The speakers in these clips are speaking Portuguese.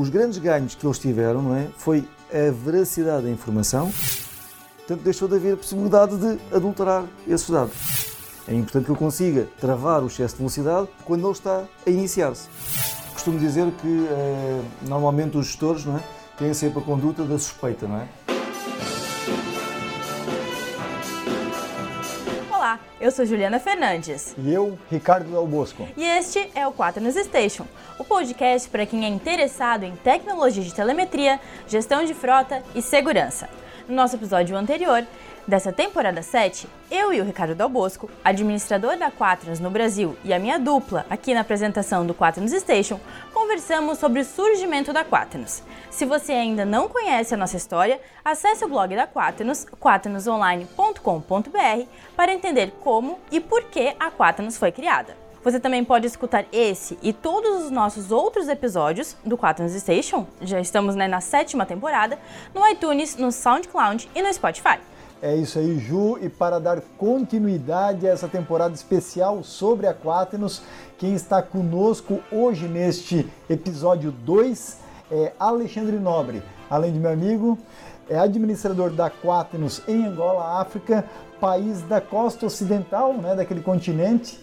Os grandes ganhos que eles tiveram não é, foi a veracidade da informação, portanto deixou de haver a possibilidade de adulterar esses dados. É importante que eu consiga travar o excesso de velocidade quando ele está a iniciar-se. Costumo dizer que eh, normalmente os gestores não é, têm sempre a conduta da suspeita, não é? Olá, eu sou Juliana Fernandes. E eu, Ricardo Del Bosco. E este é o 4 News Station, o podcast para quem é interessado em tecnologia de telemetria, gestão de frota e segurança. No nosso episódio anterior, dessa temporada 7, eu e o Ricardo Del Bosco, administrador da Quaternos no Brasil e a minha dupla aqui na apresentação do Quaternos Station, conversamos sobre o surgimento da Quaternos. Se você ainda não conhece a nossa história, acesse o blog da Quaternos, quaternosonline.com.br, para entender como e por que a Quaternos foi criada. Você também pode escutar esse e todos os nossos outros episódios do Quaternos Station, já estamos né, na sétima temporada, no iTunes, no SoundCloud e no Spotify. É isso aí, Ju. E para dar continuidade a essa temporada especial sobre a Quaternos, quem está conosco hoje neste episódio 2 é Alexandre Nobre. Além de meu amigo, é administrador da Quaternos em Angola, África, país da costa ocidental, né, daquele continente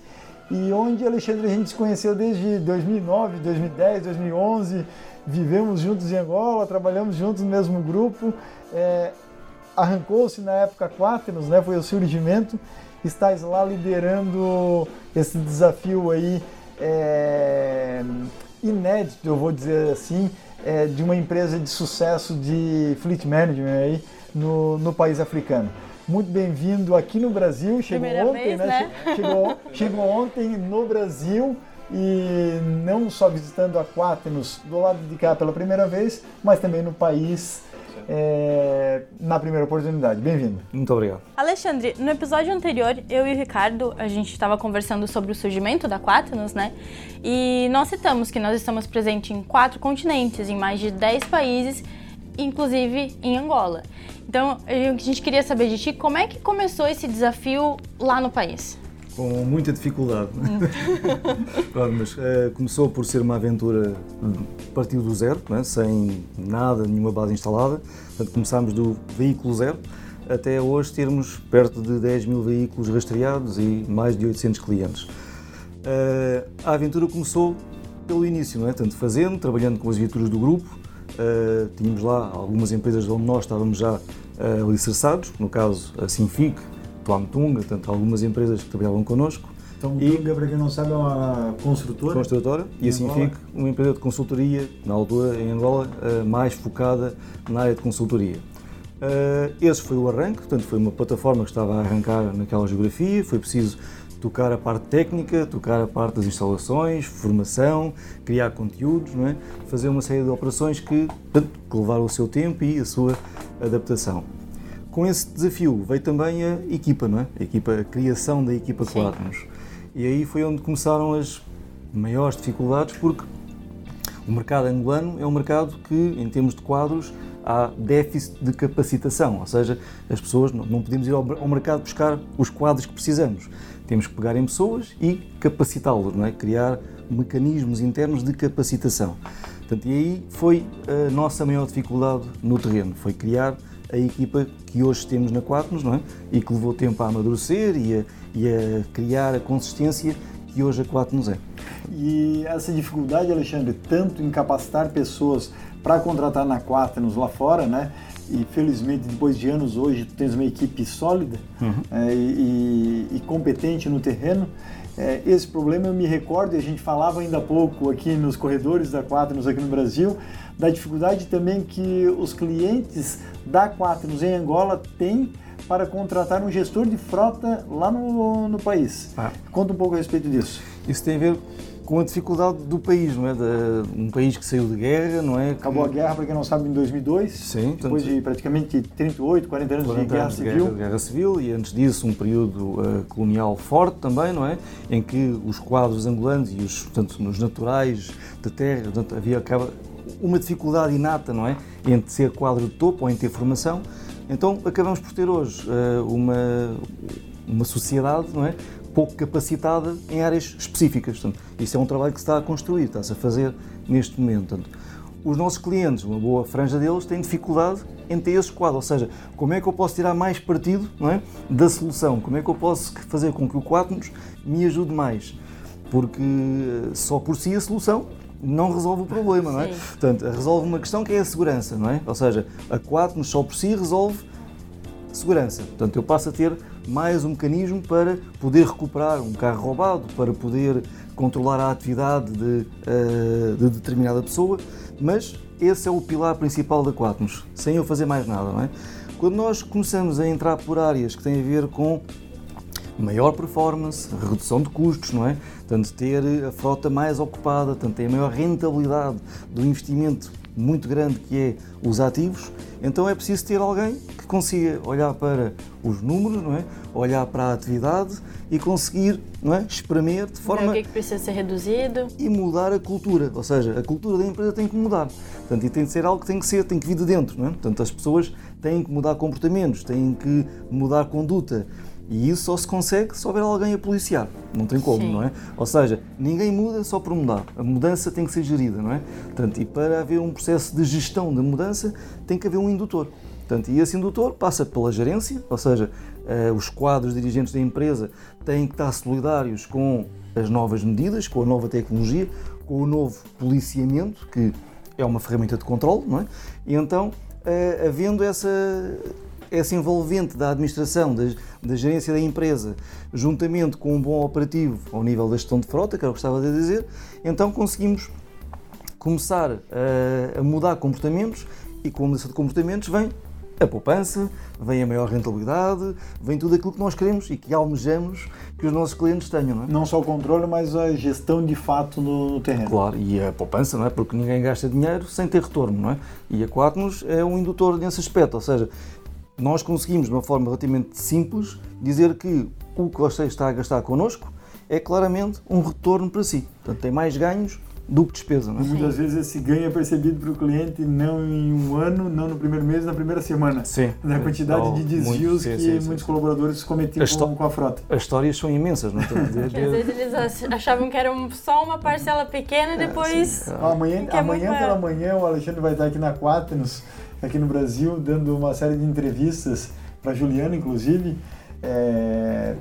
e onde Alexandre a gente se conheceu desde 2009, 2010, 2011, vivemos juntos em Angola, trabalhamos juntos no mesmo grupo, é, arrancou-se na época Quaternos, né, foi o surgimento, estás lá liderando esse desafio aí é, inédito, eu vou dizer assim, é, de uma empresa de sucesso de fleet management aí no, no país africano muito bem-vindo aqui no Brasil. Chegou Primeira ontem, vez, né? né? Chegou, chegou ontem no Brasil e não só visitando a Quaternos do lado de cá pela primeira vez, mas também no país é, na primeira oportunidade. Bem-vindo. Muito obrigado. Alexandre, no episódio anterior, eu e o Ricardo, a gente estava conversando sobre o surgimento da Quaternos, né? E nós citamos que nós estamos presentes em quatro continentes, em mais de 10 países, inclusive em Angola. Então, a gente queria saber de ti como é que começou esse desafio lá no país. Com muita dificuldade. Claro, mas uh, começou por ser uma aventura partiu do zero, né? sem nada, nenhuma base instalada. Portanto, começámos do veículo zero até hoje termos perto de 10 mil veículos rastreados e mais de 800 clientes. Uh, a aventura começou pelo início, não é? Tanto fazendo, trabalhando com as viaturas do grupo, Uh, tínhamos lá algumas empresas onde nós estávamos já uh, alicerçados, no caso a Sinfic, Tuamtunga, portanto algumas empresas que trabalhavam connosco. Então, e, Tunga, para quem não sabe, é uma construtora. Construtora, e a Sinfic, uma empresa de consultoria, na altura em Angola, mais focada na área de consultoria. Uh, esse foi o arranque, portanto foi uma plataforma que estava a arrancar naquela geografia, foi preciso tocar a parte técnica, tocar a parte das instalações, formação, criar conteúdos, é? fazer uma série de operações que, que levaram o seu tempo e a sua adaptação. Com esse desafio veio também a equipa, não é? a, equipa, a criação da equipa Quadros. E aí foi onde começaram as maiores dificuldades, porque o mercado angolano é um mercado que, em termos de quadros, há déficit de capacitação, ou seja, as pessoas não podemos ir ao mercado buscar os quadros que precisamos. Temos que pegar em pessoas e capacitá-los, não é? Criar mecanismos internos de capacitação. Portanto, e aí foi a nossa maior dificuldade no terreno, foi criar a equipa que hoje temos na Quatnos, não é? E que levou tempo a amadurecer e a, e a criar a consistência que hoje a Quatnos é. E essa dificuldade, Alexandre, tanto em capacitar pessoas para contratar na Quaternos lá fora, né? E felizmente, depois de anos, hoje tu tens uma equipe sólida uhum. é, e, e, competente no terreno. É, esse problema eu me recordo, e a gente falava ainda há pouco aqui nos corredores da Quaternos aqui no Brasil, da dificuldade também que os clientes da Quaternos em Angola têm para contratar um gestor de frota lá no, no país. Ah. Conta um pouco a respeito disso. Isso tem a ver com a dificuldade do país, não é? De, um país que saiu de guerra, não é? Acabou a guerra, para quem não sabe, em 2002. Sim. Depois de praticamente 38, 40 anos 40 de guerra anos civil. De guerra, guerra, civil e antes disso um período uh, colonial forte também, não é? Em que os quadros angolanos e os, portanto, os naturais da terra, portanto, havia acaba uma dificuldade inata, não é? Entre ser quadro de topo ou em ter formação. Então acabamos por ter hoje uh, uma, uma sociedade, não é? Pouco capacitada em áreas específicas. Portanto, isso é um trabalho que se está a construir, está-se a fazer neste momento. Portanto, os nossos clientes, uma boa franja deles, têm dificuldade em ter esse quadro. Ou seja, como é que eu posso tirar mais partido não é, da solução? Como é que eu posso fazer com que o Quatnos me ajude mais? Porque eh, só por si a solução não resolve o problema, não é? Sim. Portanto, resolve uma questão que é a segurança, não é? Ou seja, a Quatnos só por si resolve segurança. Portanto, eu passo a ter mais um mecanismo para poder recuperar um carro roubado, para poder controlar a atividade de, eh, de determinada pessoa, mas esse é o pilar principal da Quatnos, sem eu fazer mais nada, não é? Quando nós começamos a entrar por áreas que têm a ver com maior performance, redução de custos, não é? Portanto, ter a frota mais ocupada, portanto, ter a maior rentabilidade do investimento muito grande que é os ativos, então é preciso ter alguém que consiga olhar para os números, não é? Olhar para a atividade e conseguir, não é? Espremer de forma o que, é que precisa ser reduzido. e mudar a cultura, ou seja, a cultura da empresa tem que mudar. Portanto, e tem de ser algo que tem que ser, tem que vir de dentro, não é? Portanto, as pessoas têm que mudar comportamentos, têm que mudar conduta. E isso só se consegue se houver alguém a policiar. Não tem como, Sim. não é? Ou seja, ninguém muda só por mudar. A mudança tem que ser gerida, não é? Portanto, e para haver um processo de gestão da mudança, tem que haver um indutor. Portanto, e esse indutor passa pela gerência, ou seja, eh, os quadros dirigentes da empresa têm que estar solidários com as novas medidas, com a nova tecnologia, com o novo policiamento, que é uma ferramenta de controle, não é? E então, eh, havendo essa, essa envolvente da administração, da, da gerência da empresa, juntamente com um bom operativo ao nível da gestão de frota, que era o que estava a dizer, então conseguimos começar a, a mudar comportamentos e com a mudança de comportamentos vem a poupança, vem a maior rentabilidade, vem tudo aquilo que nós queremos e que almejamos que os nossos clientes tenham, não é? Não só o controle, mas a gestão de fato no, no terreno. Claro, e a poupança, não é? Porque ninguém gasta dinheiro sem ter retorno, não é? E a Quatnos é um indutor nesse aspecto, ou seja, nós conseguimos, de uma forma relativamente simples, dizer que o que você está a gastar connosco é claramente um retorno para si. Portanto, tem mais ganhos do que despesa, não é? E muitas vezes esse ganho é percebido para o cliente não em um ano, não no primeiro mês, na primeira semana. Sim. Da quantidade Então, de desvios muito- sim, que sim, muitos sim. colaboradores cometiam A com, com a frota. As histórias são imensas, não é? Portanto, de- Às vezes eles ach- achavam que era só uma parcela pequena e depois. Amanhã, Que é muito amanhã maior. pela manhã o Alexandre vai estar aqui na Quaternos, aqui no Brasil, dando uma série de entrevistas para Juliana, inclusive, é,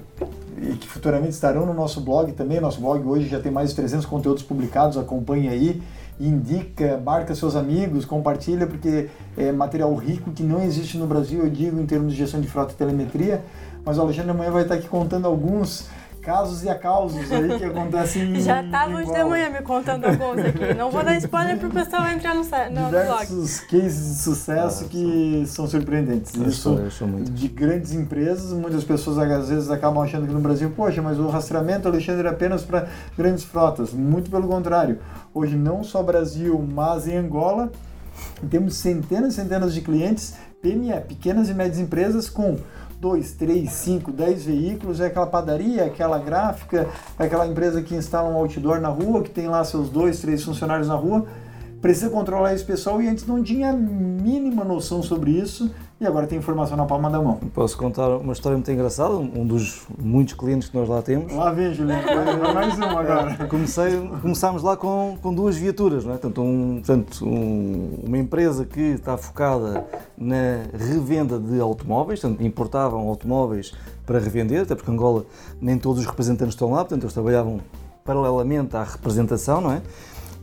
e que futuramente estarão no nosso blog também. Nosso blog hoje já tem mais de 300 conteúdos publicados, acompanhe aí, indica, marca seus amigos, compartilha, porque é material rico que não existe no Brasil, eu digo, em termos de gestão de frota e telemetria. Mas o Alexandre amanhã vai estar aqui contando alguns casos e acausos aí que acontecem em Já estavam em de Angola. manhã me contando alguns aqui. Não vou dar spoiler pro pessoal entrar no, no, no blog. diversos cases de sucesso Ah, que são surpreendentes. As Isso histórias são muitas. de grandes empresas, muitas pessoas às vezes acabam achando que no Brasil, poxa, mas o rastreamento, Alexandre, é apenas para grandes frotas. Muito pelo contrário. Hoje, não só Brasil, mas em Angola, temos centenas e centenas de clientes, PME, pequenas e médias empresas, com 2, 3, 5, 10 veículos, é aquela padaria, aquela gráfica, é aquela empresa que instala um outdoor na rua, que tem lá seus dois, três funcionários na rua, precisa controlar esse pessoal e antes não tinha a mínima noção sobre isso e agora tem informação na palma da mão. Posso contar uma história muito engraçada, um dos muitos clientes que nós lá temos. Lá vem, Juliano, vai mais um agora. Comecei, começámos lá com, com duas viaturas, não é? Portanto, um, portanto um- uma empresa que está focada na revenda de automóveis, portanto, importavam automóveis para revender, até porque Angola nem todos os representantes estão lá, portanto, eles trabalhavam paralelamente à representação, não é?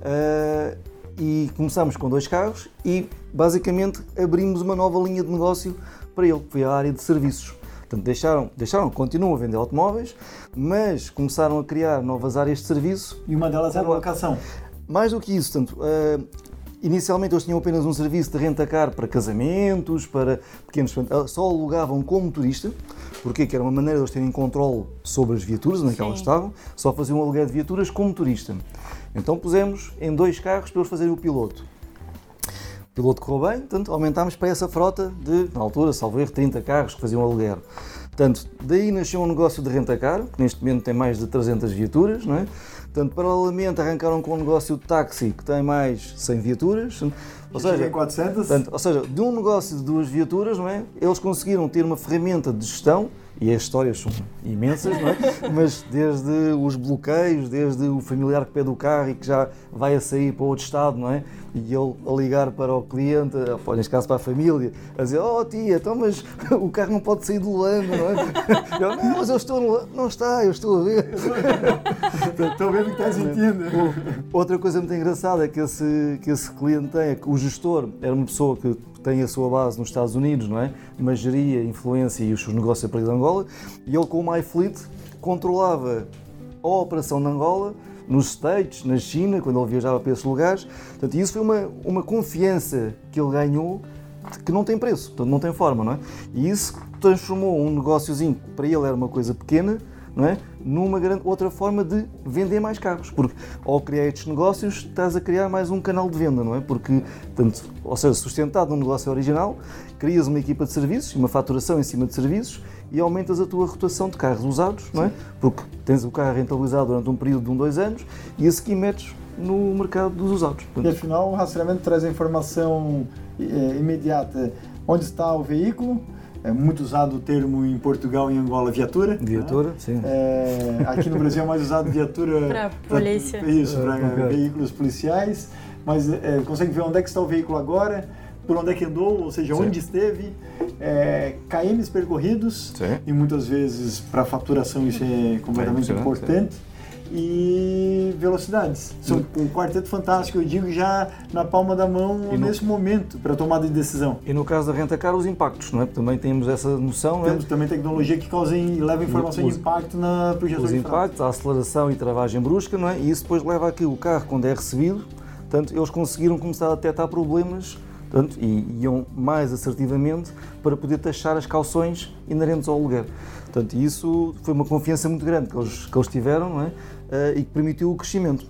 Ah, e começámos com dois carros e basicamente abrimos uma nova linha de negócio para ele, que foi a área de serviços. Portanto, deixaram, deixaram, continuam a vender automóveis, mas começaram a criar novas áreas de serviço E uma delas era a locação. mais do que isso, portanto, ah, inicialmente eles tinham apenas um serviço de renta-car para casamentos, para pequenos, portanto, só alugavam como turista, porque que era uma maneira de eles terem controle sobre as viaturas onde é que elas estavam, só faziam um aluguer de viaturas como turista. Então pusemos em dois carros para eles fazerem o piloto. O piloto correu bem, portanto aumentámos para essa frota de, na altura, salvo erro, 30 carros que faziam aluguer. Portanto, daí nasceu um negócio de renta-car, que neste momento tem mais de 300 viaturas, não é? Portanto, paralelamente arrancaram com um negócio de táxi que tem mais 100 viaturas. Ou seja, 400. Portanto, ou seja, de um negócio de duas viaturas, não é? eles conseguiram ter uma ferramenta de gestão e as histórias são imensas, não é? Mas desde os bloqueios, desde o familiar que pede o carro e que já vai a sair para outro estado, não é? E ele a ligar para o cliente, ou neste caso para a família, a dizer: Oh tia, então, mas o carro não pode sair do lama, não é? Eu, não, mas eu estou no Não está, eu estou a ver. estou a ver o que estás sentindo. Outra coisa muito engraçada é que esse, que esse cliente tem é que o gestor era uma pessoa que tem a sua base nos Estados Unidos, não é? Mas geria influência e os seus negócios a partir de Angola. E ele, com o MyFleet, controlava a operação de Angola nos States, na China, quando ele viajava para esses lugares. Portanto, isso foi uma, uma confiança que ele ganhou que não tem preço, portanto, não tem forma, não é? E isso transformou um negóciozinho para ele era uma coisa pequena, não é? numa grande, outra forma de vender mais carros, porque ao criar estes negócios estás a criar mais um canal de venda, não é? Porque, tanto, ou seja, sustentado no negócio original, crias uma equipa de serviços, uma faturação em cima de serviços e aumentas a tua rotação de carros usados, não é? Porque tens o carro rentabilizado durante um período de um, dois anos e a seguir metes no mercado dos usados. E afinal, o rastreamento traz a informação é, imediata onde está o veículo, é muito usado o termo em Portugal e em Angola viatura. Né? Viatura, né? sim. É, aqui no Brasil é mais usado viatura para polícia. Pra, isso, para é, veículos policiais. Mas é, consegue ver onde é que está o veículo agora, por onde é que andou, ou seja, sim. onde esteve, é, KMs percorridos. Sim. E muitas vezes para faturação isso é completamente importante. E velocidades. São um quarteto fantástico, eu digo já na palma da mão no, nesse momento para tomada de decisão. E no caso da renta car, os impactos, não é? Também temos essa noção. Temos é? também tecnologia que causa e leva informação os, de impacto na projeção Os impactos, a aceleração e travagem brusca, não é? E isso depois leva a que o carro, quando é recebido, portanto, eles conseguiram começar a detectar problemas portanto, e iam mais assertivamente para poder taxar as calções inerentes ao aluguer. Portanto, isso foi uma confiança muito grande que eles, que eles tiveram, não é? Uh, e que permitiu o crescimento.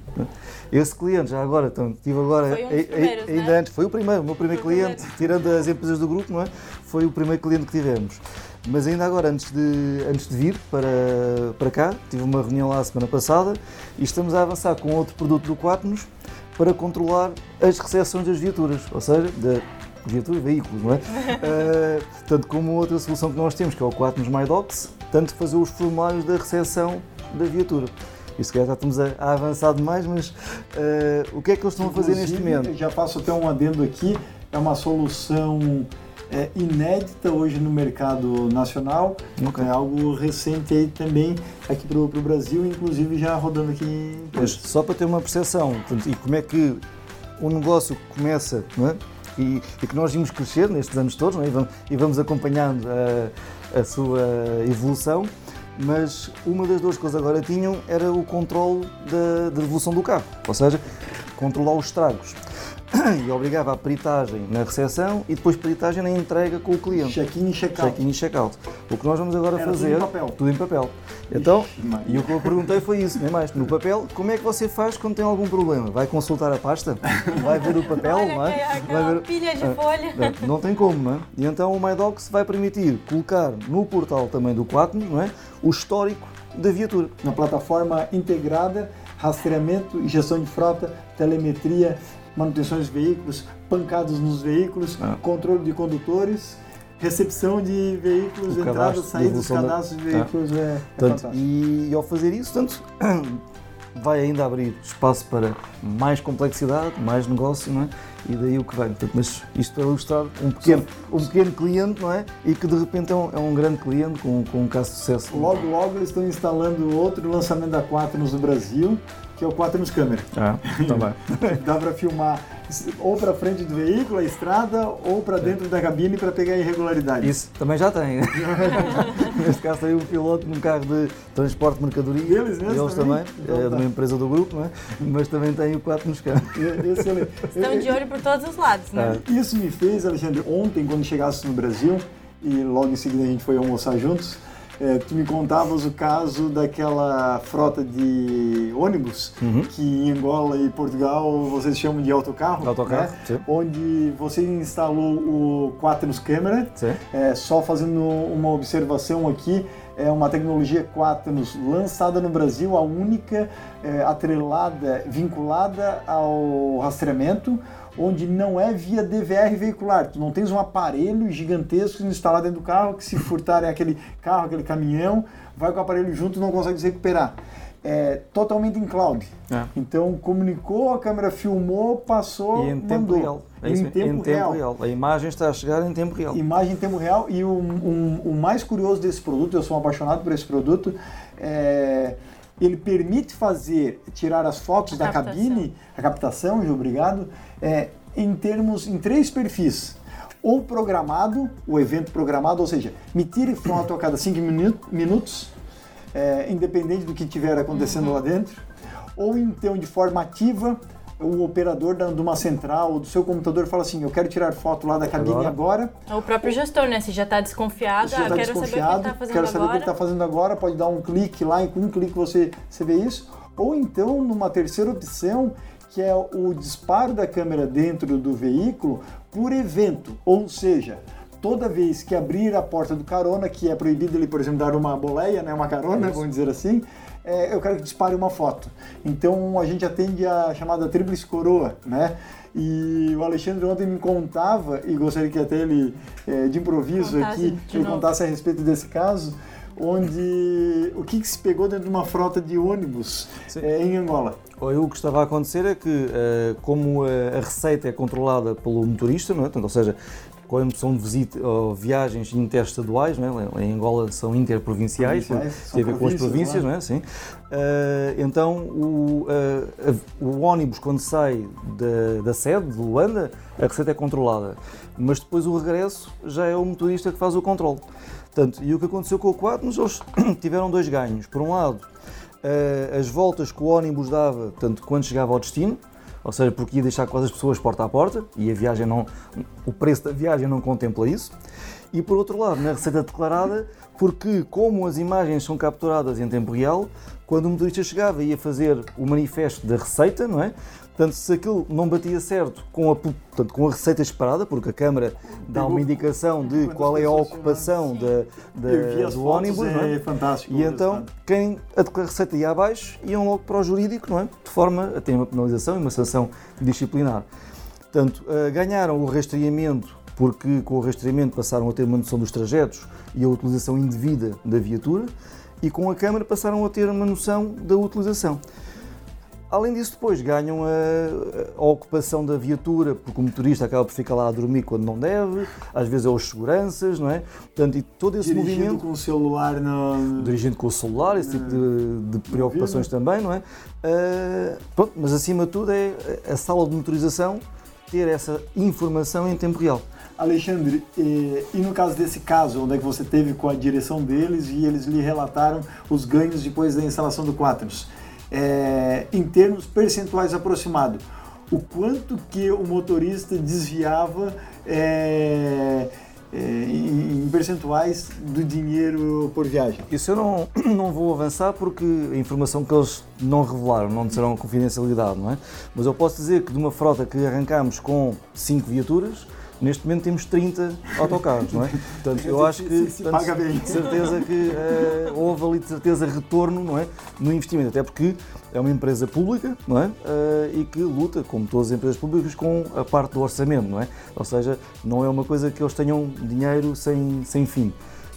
Esse cliente, já agora, então, tive agora, foi um primeiros, ainda é? antes, foi o primeiro, o meu primeiro foi cliente, primeiro. tirando as empresas do grupo, não é? Foi o primeiro cliente que tivemos. Mas ainda agora, antes de, antes de vir para, para cá, tive uma reunião lá a semana passada e estamos a avançar com outro produto do Quatnos para controlar as recepções das viaturas, ou seja, da viatura, veículos, não é? uh, tanto como outra solução que nós temos, que é o Quatnos MyDocs, tanto fazer os formulários da recepção da viatura. E se calhar já estamos a, a avançar demais, mas uh, o que é que eles estão Inclusive, a fazer neste momento? Já faço até um adendo aqui, é uma solução é, inédita hoje no mercado nacional, okay. é algo recente aí também aqui para o Brasil, inclusive já rodando aqui. Mas só para ter uma percepção, e como é que o negócio começa, não é? E, e, que nós vimos crescer nestes anos todos é? e, vamos, e, vamos, acompanhando a, a sua evolução mas uma das duas eles agora tinham era o controle da, da devolução do carro, ou seja, controlar os estragos. E obrigava a peritagem na recepção e depois peritagem na entrega com o cliente. Check-in e check-out. Check-in e check-out. O que nós vamos agora era fazer. Tudo em papel. Tudo em papel. Então, e o que eu perguntei foi isso, nem mais. No papel, como é que você faz quando tem algum problema? Vai consultar a pasta? Vai ver o papel? Olha não é? Vai ver... pilha de ah, folha. Não, não tem como, não é? E então o MyDocs vai permitir colocar no portal também do Quatnos, não é? O histórico da viatura. Na plataforma integrada, rastreamento, gestão de frota, telemetria, manutenções de veículos, pancadas nos veículos, ah. controle de condutores, recepção de veículos, entradas, saídas, cadastros de veículos. Ah. É, é tanto, e, e ao fazer isso, tanto vai ainda abrir espaço para mais complexidade, mais negócio, não é? E daí o que vem. Portanto, mas isto para ilustrar um pequeno, um pequeno cliente, não é? E que de repente é um, é um grande cliente com, com um caso de sucesso. Logo, logo eles estão instalando outro lançamento da Quaternos no Brasil, que é o Quaternos Câmera. Ah, também. Dá para filmar ou para frente do veículo, a estrada, ou para dentro da cabine para pegar irregularidades. Isso também já tem. Neste caso tem um piloto num carro de transporte de mercadoria. Eles mesmo Eles também, então, é de tá. uma empresa do grupo, não é? mas também tem o 4 nos carros. Estão de olho por todos os lados, né? É. Isso me fez, Alexandre, ontem quando chegasse no Brasil, e logo em seguida a gente foi almoçar juntos, é, tu me contavas o caso daquela frota de ônibus uhum. que em Angola e Portugal vocês chamam de autocarro, autocarro né? onde você instalou o Quaternos Câmera. É, só fazendo uma observação aqui, é uma tecnologia Quaternos lançada no Brasil, a única é, atrelada, vinculada ao rastreamento, onde não é via DVR veicular. Tu não tens um aparelho gigantesco instalado dentro do carro que se furtarem aquele carro, aquele caminhão, vai com o aparelho junto e não consegue se recuperar. É totalmente em cloud. É. Então comunicou, a câmera filmou, passou, e em tempo mandou. real. É em, tempo, em tempo real. real. A imagem está a chegar em tempo real. Imagem em tempo real. E o, um, o mais curioso desse produto, eu sou um apaixonado por esse produto, é, ele permite fazer, tirar as fotos a da captação. cabine, a captação, obrigado, é, em termos, em três perfis. Ou programado, o evento programado, ou seja, me tire foto a cada cinco minutos, é, independente do que estiver acontecendo uhum. lá dentro. Ou então de forma ativa, o operador de uma central ou do seu computador fala assim, eu quero tirar foto lá da cabine agora. agora. O próprio gestor, né? Se já está desconfiado, já tá ah, quero desconfiado, saber o que está fazendo quero saber agora. o que ele está fazendo agora, pode dar um clique lá e com um clique você, você vê isso. Ou então, numa terceira opção, que é o disparo da câmera dentro do veículo por evento, ou seja, toda vez que abrir a porta do carona, que é proibido ele, por exemplo, dar uma boleia, né, uma carona, vamos dizer assim, é, eu quero que dispare uma foto. Então a gente atende a chamada tríplice coroa, né? E o Alexandre ontem me contava, e gostaria que até ele, é, de improviso contasse aqui, ele novo. contasse a respeito desse caso, onde o que, que, se pegou dentro de uma frota de ônibus é, em Angola. O que estava a acontecer é que, é, como a receita é controlada pelo motorista, não é? Portanto, ou seja, quando são visita, viagens interestaduais, não é? em Angola são interprovinciais, tem a ver com as províncias, não é? Sim. Uh, então o, uh, o ônibus quando sai da, da sede de Luanda, a receita é controlada, mas depois o regresso já é o motorista que faz o controle. Portanto, e o que aconteceu com o Quatnos, eles tiveram dois ganhos. Por um lado, uh, as voltas que o ônibus dava, tanto quando chegava ao destino, ou seja, porque ia deixar quase as pessoas porta a porta e a viagem não, o preço da viagem não contempla isso. E por outro lado, na receita declarada, porque como as imagens são capturadas em tempo real, quando o motorista chegava e ia fazer o manifesto da receita, não é? Portanto, se aquilo não batia certo com a, portanto, com a receita esperada, porque a câmara dá uma indicação de qual é a ocupação da, da do ônibus, é, é fantástico. E então, quem a receita ia abaixo, iam logo para o jurídico, não é? De forma a ter uma penalização e uma sanção disciplinar. Portanto, eh, ganharam o rastreamento porque com o rastreamento passaram a ter uma noção dos trajetos e a utilização indevida da viatura e com a câmara passaram a ter uma noção da utilização. Além disso, depois ganham a, a, ocupação da viatura, porque o motorista acaba por ficar lá a dormir quando não deve, às vezes é os seguranças, não é? Portanto, e todo esse dirigindo movimento. com o celular no... Dirigindo com o celular, esse tipo de, de preocupações também, não é? Uh, pronto, mas acima de tudo é a sala de motorização ter essa informação em tempo real. Alexandre, e, e, no caso desse caso, onde é que você teve com a direção deles e eles lhe relataram os ganhos depois da instalação do Quaternos? É, em termos percentuais aproximados, o quanto que o motorista desviava é, é, em percentuais do dinheiro por viagem. Isso eu não, não vou avançar porque a informação que eles não revelaram, não disseram confidencialidade, não é? Mas eu posso dizer que de uma frota que arrancamos com 5 viaturas, Neste momento temos 30 autocarros, não é? Portanto, eu acho que de certeza que uh, houve ali de certeza retorno, não é, no investimento, até porque é uma empresa pública, não é, uh, e que luta, como todas as empresas públicas, com a parte do orçamento, não é? Ou seja, não é uma coisa que eles tenham dinheiro sem, sem fim.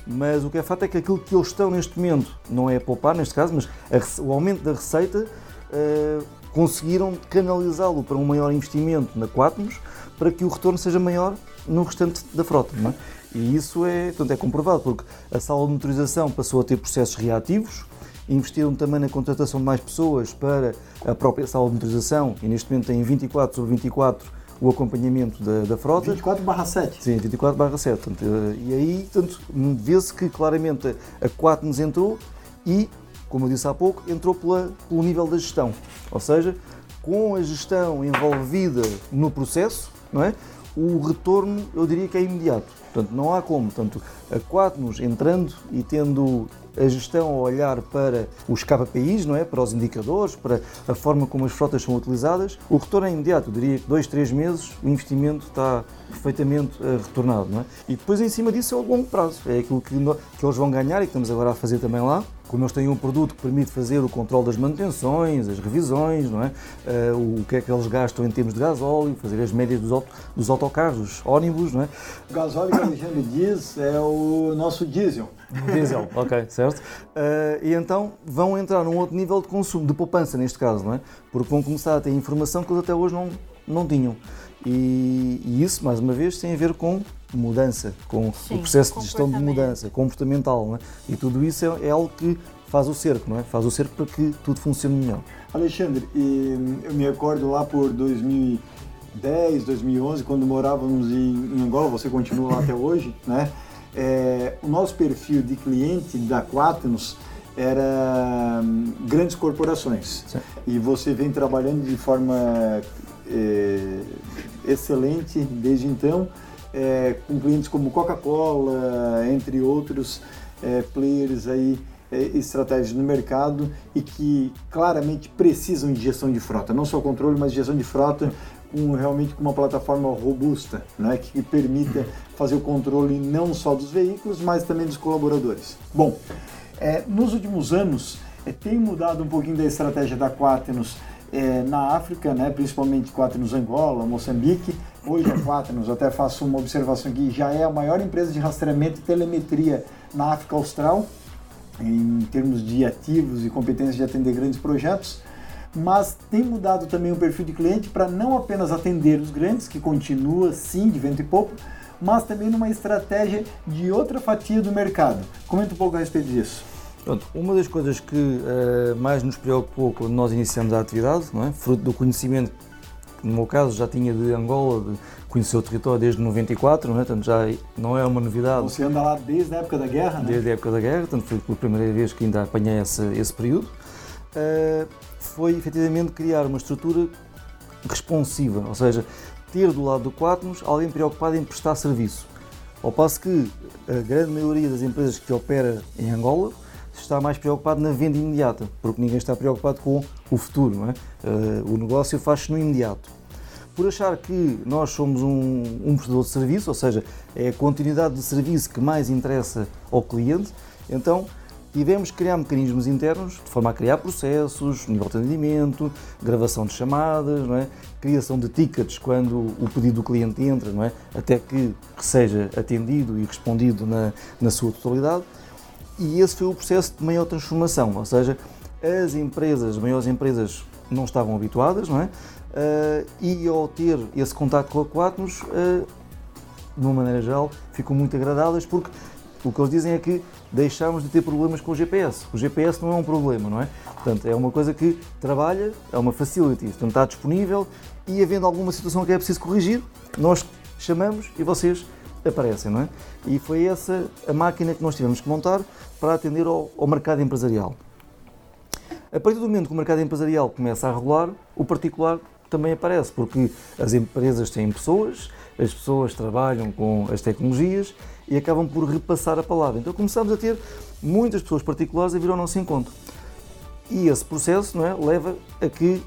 Mas o que é fato é que aquilo que eles estão neste momento, não é poupar neste caso, mas a, o aumento da receita, uh, conseguiram canalizá-lo para um maior investimento na Quatmos, para que o retorno seja maior no restante da frota. É? E isso é, portanto, é comprovado, porque a sala de motorização passou a ter processos reativos, investiram também na contratação de mais pessoas para a própria sala de motorização e neste momento tem 24 sobre 24 o acompanhamento da, da frota. 24 barra 7. Sim, 24 barra 7. Eh, e aí, portanto, vê-se que claramente a 4 nos entrou e, como eu disse há pouco, entrou pela, pelo nível da gestão. Ou seja, com a gestão envolvida no processo, não é? o retorno eu diria que é imediato. Portanto, não há como. Portanto, a Quatnos entrando e tendo a gestão a olhar para os KPIs, não é? para os indicadores, para a forma como as frotas são utilizadas, o retorno é imediato. Eu diria que dois, três meses o investimento está perfeitamente uh, retornado. Não é? E depois, em cima disso, é o longo prazo. É aquilo que, no, que eles vão ganhar e que estamos agora a fazer também lá como eles têm um produto que permite fazer o controle das manutenções, as revisões, não é? Uh, o que é que eles gastam em termos de gasóleo, fazer as médias dos, auto, dos autocarros, dos ónibus, não é? O gasóleo que o Alexandre diz é o nosso diesel. Diesel, ok, certo. Uh, e então vão entrar num outro nível de consumo, de poupança neste caso, não é? Porque vão começar a ter informação que eles até hoje não, não tinham. E, e isso, mais uma vez, tem a ver com mudança, com Sim, o processo de gestão de mudança comportamental. Não é? E tudo isso é, é, algo que faz o cerco, não é? Faz o cerco para que tudo funcione melhor. Alexandre, eu me recordo lá por 2010, 2011, quando morávamos em, Angola, você continua lá até hoje, né? É, o nosso perfil de cliente da Quaternos era hum, grandes corporações. Sim. E você vem trabalhando de forma é, excelente desde então é, com clientes como Coca-Cola, entre outros é, players aí é, estratégias no mercado e que claramente precisam de gestão de frota, não só controle, mas gestão de frota com realmente com uma plataforma robusta, né, que permita fazer o controle não só dos veículos, mas também dos colaboradores. Bom, é, nos últimos anos é, tem mudado um pouquinho da estratégia da Quaternos é, na África, né, principalmente Quaternos Angola, Moçambique, Hoje a Quaternos, até faço uma observação aqui, já é a maior empresa de rastreamento e telemetria na África Austral, em termos de ativos e competência de atender grandes projetos, mas tem mudado também o perfil de cliente para não apenas atender os grandes, que continua sim de vento e pouco, mas também numa estratégia de outra fatia do mercado. Comenta um pouco a respeito disso. Pronto, uma das coisas que uh, mais nos preocupou quando nós iniciamos a atividade, não é? fruto do conhecimento no meu caso já tinha de Angola, de conhecer o território desde 94, não é? Portanto, já não é uma novidade. Você anda lá desde a época da guerra, né? Desde a época da guerra, portanto foi pela primeira vez que ainda apanhei esse, esse período. Uh, foi efetivamente criar uma estrutura responsiva, ou seja, ter do lado do Quatnos alguém preocupado em prestar serviço. Ao passo que a grande maioria das empresas que opera em Angola está mais preocupado na venda imediata, porque ninguém está preocupado com o futuro. Não é? Uh, o negócio faz-se no imediato. Por achar que nós somos um, um prestador de serviço, ou seja, é a continuidade de serviço que mais interessa ao cliente, então tivemos que criar mecanismos internos de forma a criar processos, nível de atendimento, gravação de chamadas, não é? criação de tickets quando o pedido do cliente entra, não é? até que seja atendido e respondido na, na sua totalidade e esse foi o processo de maior transformação, ou seja, as empresas, as maiores empresas não estavam habituadas, não é? Uh, e ao ter esse contato com a Quatnos, uh, de uma maneira geral, ficam muito agradadas porque o que eles dizem é que deixámos de ter problemas com o GPS. O GPS não é um problema, não é? Portanto, é uma coisa que trabalha, é uma facility, portanto está disponível e havendo alguma situação que é preciso corrigir, nós chamamos e vocês aparecem, não é? E foi essa a máquina que nós tivemos que montar para atender ao, ao mercado empresarial. A partir do momento que o mercado empresarial começa a regular, o particular também aparece, porque as empresas têm pessoas, as pessoas trabalham com as tecnologias e acabam por repassar a palavra. Então começamos a ter muitas pessoas particulares a vir ao nosso encontro. E esse processo não é, leva a que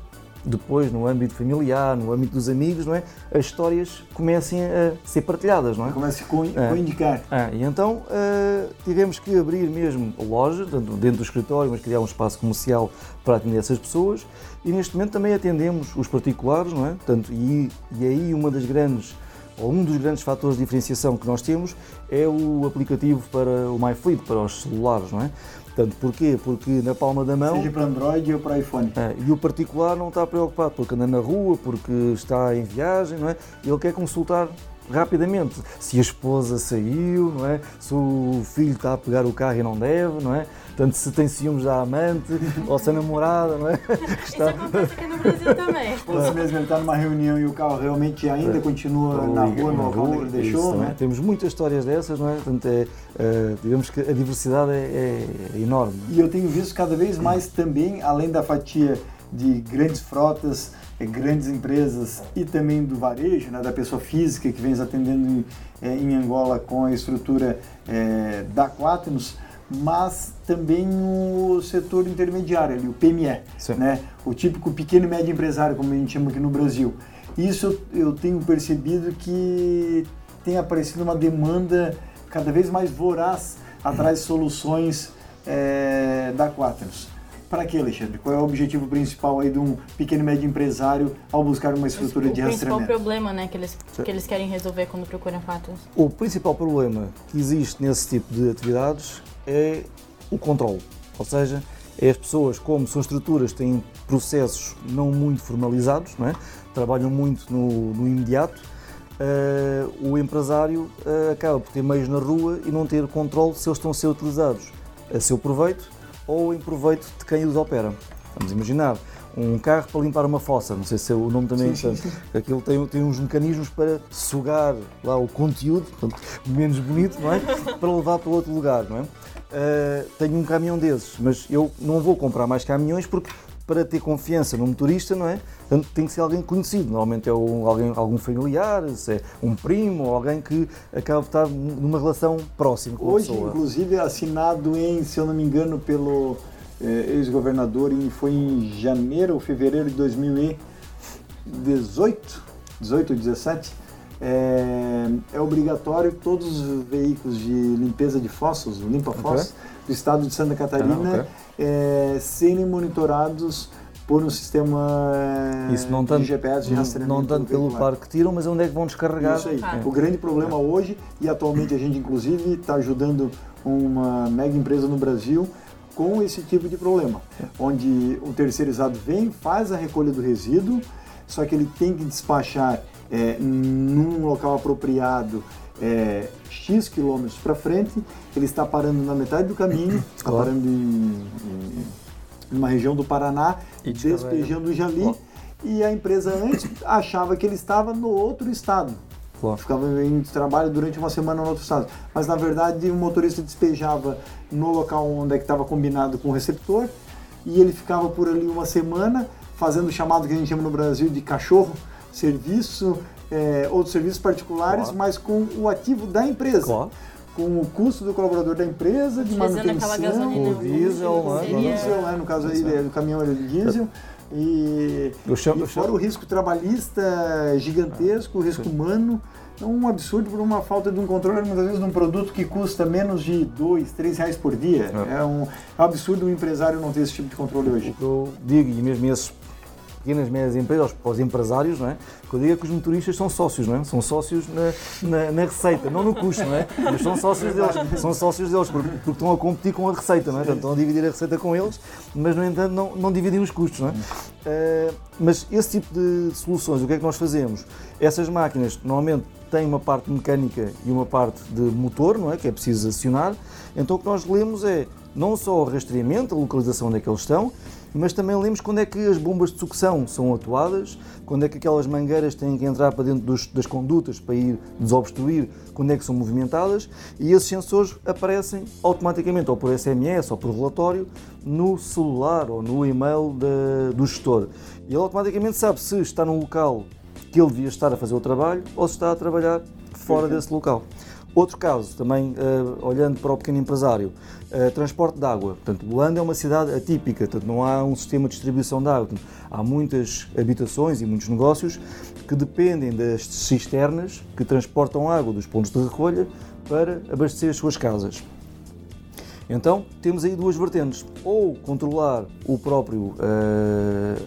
depois no âmbito familiar, no âmbito dos amigos, não é? As histórias comecem a ser partilhadas, não é? Comecem a é. indicar. É. E então uh, tivemos que abrir mesmo lojas dentro do escritório, mas criar um espaço comercial para atender essas pessoas e neste momento também atendemos os particulares, não é? Portanto, e, e aí uma das grandes ou um dos grandes fatores de diferenciação que nós temos é o aplicativo para o MyFleet, para os celulares, não é? Portanto, porquê? Porque na palma da mão. Seja para Android ou para iPhone. É, e o particular não está preocupado porque anda na rua, porque está em viagem, não é? Ele quer consultar rapidamente se a esposa saiu, não é? Se o filho está a pegar o carro e não deve, não é? Portanto, se tem ciúmes da amante ou se a namorada, não é? Isso acontece aqui no Brasil também. Ou se mesmo ele está numa reunião e o carro realmente ainda é. continua na rua, no local que ele deixou, isso, é? Temos muitas histórias dessas, não é? Portanto, é, uh, digamos que a diversidade é, é enorme. E eu tenho visto cada vez mais também, além da fatia de grandes frotas, eh, grandes empresas e também do varejo, né, da pessoa física que vem atendendo em, em Angola com a estrutura é, da Quaternos, mas também o setor intermediário, ali, o PME, né? o típico pequeno e médio empresário, como a gente chama aqui no Brasil. Isso eu tenho percebido que tem aparecido uma demanda cada vez mais voraz atrás de soluções é, da Quaternos. Para que, Alexandre? Qual é o objetivo principal aí de um pequeno e médio empresário ao buscar uma estrutura o de rastreamento? O principal problema né, que, eles, que eles querem resolver quando procuram Quaternos? O principal problema que existe nesse tipo de atividades é o controle. Ou seja, é as pessoas, como são estruturas, têm processos não muito formalizados, não é? trabalham muito no, no imediato, uh, o empresário uh, acaba por ter meios na rua e não ter controle se eles estão a ser utilizados a seu proveito ou em proveito de quem os opera. Vamos imaginar um carro para limpar uma fossa, não sei se é o nome também sim, é importante. Aquilo tem, tem uns mecanismos para sugar lá o conteúdo, menos bonito, não é? Para levar para outro lugar, não é? Uh, tenho um caminhão desses, mas eu não vou comprar mais caminhões porque para ter confiança no motorista, não é? Portanto, tem que ser alguém conhecido. Normalmente é um, alguém, algum familiar, se é um primo ou alguém que acaba de estar numa relação próxima com Hoje, a pessoa. inclusive, é assinado em, se eu não me engano, pelo eh, ex-governador, foi em janeiro ou fevereiro de 2018, 18 ou 17, é, é, obrigatório todos os veículos de limpeza de fossos, limpa-fossos, okay. do estado de Santa Catarina, ah, okay é, serem monitorados por um sistema Isso, não tanto, de GPS de rastreamento. Não tanto pelo par que tiram, mas onde é que vão descarregar. Isso aí. É. O grande problema é. hoje, e atualmente a gente inclusive está ajudando uma mega empresa no Brasil com esse tipo de problema, é. onde o terceirizado vem, faz a recolha do resíduo, só que ele tem que despachar é, num local apropriado é, X quilômetros para frente, ele está parando na metade do caminho, está parando em, em, uma região do Paraná, despejando o Jali, e a empresa antes achava que ele estava no outro estado. Claro. Ficava em trabalho durante uma semana no outro estado. Mas na verdade o motorista despejava no local onde é estava combinado com o receptor e ele ficava por ali uma semana fazendo o chamado que a gente chama no Brasil de cachorro, serviço, é, outros serviços particulares, claro. mas com o ativo da empresa. Claro. Com o custo do colaborador da empresa, de manutenção, o diesel, né? diesel né? no caso aí do caminhão era de diesel. E, chamo, e fora chamo. o risco trabalhista gigantesco, o risco humano. É um absurdo por uma falta de um controle, muitas vezes, de um produto que custa menos de dois, três reais por dia. É, é um absurdo um empresário não ter esse tipo de controle hoje. Eu digo, e mesmo esses pequenas, médias empresas, para os empresários, não é? Que eu digo é que os motoristas são sócios, não é? São sócios na, na, na receita, não no custo, não é? Mas são sócios deles, são sócios deles porque, porque, estão a competir com a receita, não é? Portanto, estão a dividir a receita com eles, mas no entanto não, não dividem os custos, não é? Uh, mas esse tipo de soluções, o que é que nós fazemos? Essas máquinas normalmente têm uma parte mecânica e uma parte de motor, não é? Que é preciso acionar. Então o que nós lemos é não só o rastreamento, a localização onde é que eles estão, mas também lemos quando é que as bombas de sucção são atuadas, quando é que aquelas mangueiras têm que entrar para dentro dos, das condutas para ir desobstruir, quando é que são movimentadas e esses sensores aparecem automaticamente, ou por SMS ou por relatório, no celular ou no e-mail de, do gestor. E ele automaticamente sabe se está num local que ele devia estar a fazer o trabalho ou se está a trabalhar fora desse local. Outro caso, também uh, olhando para o pequeno empresário, uh, transporte de água. Portanto, Holanda é uma cidade atípica, portanto, não há um sistema de distribuição de água. Há muitas habitações e muitos negócios que dependem das cisternas que transportam água dos pontos de recolha para abastecer as suas casas. Então temos aí duas vertentes, ou controlar o próprio uh,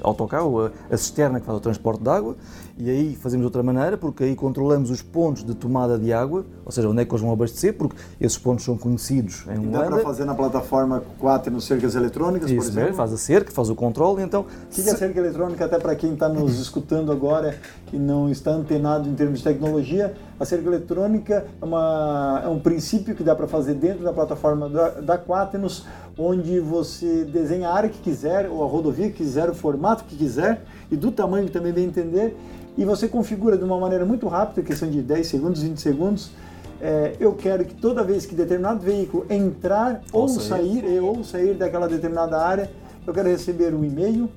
autocarro, a, a cisterna que faz o transporte de água, e aí fazemos de outra maneira, porque aí controlamos os pontos de tomada de água, ou seja, onde é que eles vão abastecer, porque esses pontos são conhecidos em Holanda. Dá para fazer na plataforma 4 nos cercas eletrônicas, Isso por exemplo? Mesmo, faz a cerca, faz o controle, então... O que é a cerca eletrônica, até para quem está nos escutando agora e não está antenado em termos de tecnologia, a cerca eletrônica é, uma, é um princípio que dá para fazer dentro da plataforma da, da Quaternos, onde você desenha a área que quiser, ou a rodovia que quiser, o formato que quiser, e do tamanho que também bem entender, e você configura de uma maneira muito rápida, questão de 10 segundos, 20 segundos, é, eu quero que toda vez que determinado veículo entrar ou, ou sair, sair ou sair daquela determinada área, eu quero receber um e-mail,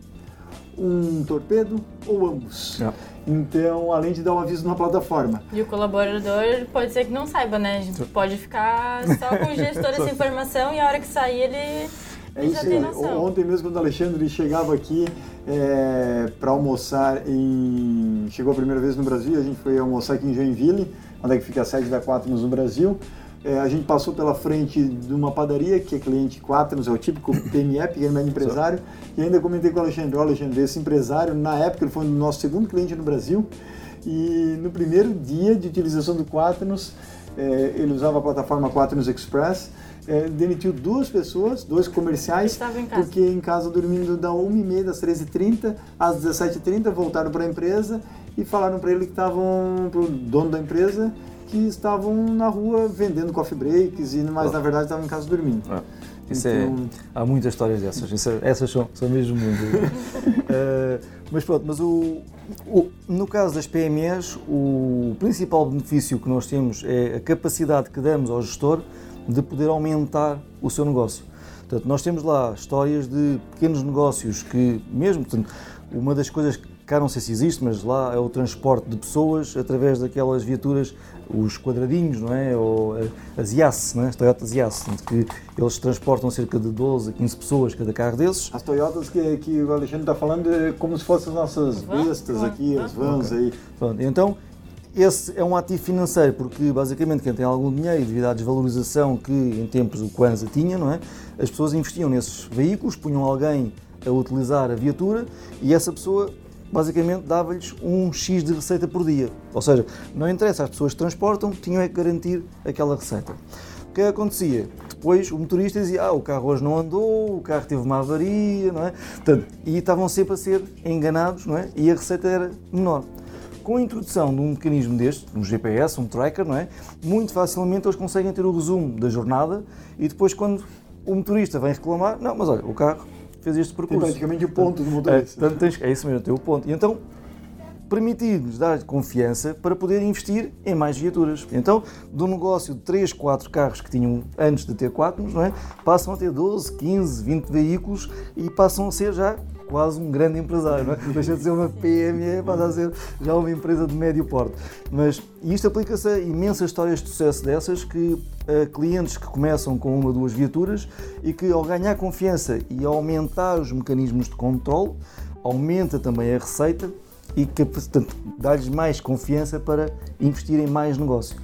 um torpedo ou ambos. É. Então, além de dar um aviso na plataforma. E o colaborador pode ser que não saiba, né? A gente pode ficar só com o gestor essa informação e a hora que sair ele. É isso aí. Ontem mesmo, quando o Alexandre chegava aqui é, para almoçar em. Chegou a primeira vez no Brasil, a gente foi almoçar aqui em Joinville, onde é que fica a sede da Quaternos no Brasil. É, a gente passou pela frente de uma padaria, que é cliente Quaternos, é o típico PME, pequeno médio empresário, e ainda comentei com o Alexandre, o Alexandre, esse empresário, na época, ele foi o nosso segundo cliente no Brasil, e no primeiro dia de utilização do Quaternos, é, ele usava a plataforma Quaternos Express, é, demitiu duas pessoas, dois comerciais, em porque em casa dormindo da 1h30 das 13h30 às 17h30, voltaram para a empresa e falaram para ele que estavam, para o dono da empresa, que estavam na rua vendendo coffee breaks, e, mas na verdade estavam em casa dormindo. Ah. Isso então... é, há muitas histórias dessas, Isso, é, essas são, são mesmo muitas. uh, mas pronto, mas o, o, no caso das PMEs, o principal benefício que nós temos é a capacidade que damos ao gestor de poder aumentar o seu negócio. Portanto, nós temos lá histórias de pequenos negócios que, mesmo, portanto, uma das coisas que cá não sei se existe, mas lá é o transporte de pessoas através daquelas viaturas, os quadradinhos, não é? Ou as IAS, não é? as Toyotas IAS, que eles transportam cerca de 12 a 15 pessoas cada carro desses. As Toyotas que, que o Alexandre está falando é como se fossem as nossas bestas aqui, as vans okay. aí. Pronto, então esse é um ativo financeiro, porque basicamente quem tem algum dinheiro, devido à desvalorização que em tempos o Kwanza tinha, não é? as pessoas investiam nesses veículos, punham alguém a utilizar a viatura e essa pessoa basicamente dava-lhes um X de receita por dia. Ou seja, não interessa, as pessoas transportam tinham é que garantir aquela receita. O que acontecia? Depois o motorista dizia, ah, o carro hoje não andou, o carro teve uma avaria, não é? Portanto, e estavam sempre a ser enganados, não é? E a receita era menor. Com a introdução de um mecanismo deste, um GPS, um tracker, não é? Muito facilmente eles conseguem ter o resumo da jornada e depois quando o motorista vem reclamar, não, mas olha, o carro fez este percurso. Tem praticamente o ponto do motorista. É, tens, é isso mesmo, tem o ponto. E então permitir-nos dar confiança para poder investir em mais viaturas. Então, do negócio de 3, 4 carros que tinham antes de ter 4, não é? passam a ter 12, 15, 20 veículos e passam a ser já quase um grande empresário, não é? Deixa de ser uma PME, passa a ser já uma empresa de médio porte. Mas isto aplica-se a imensas histórias de sucesso dessas que a clientes que começam com uma ou duas viaturas e que ao ganhar confiança e aumentar os mecanismos de controle, aumenta também a receita e que dá-lhes mais confiança para investir em mais negócio.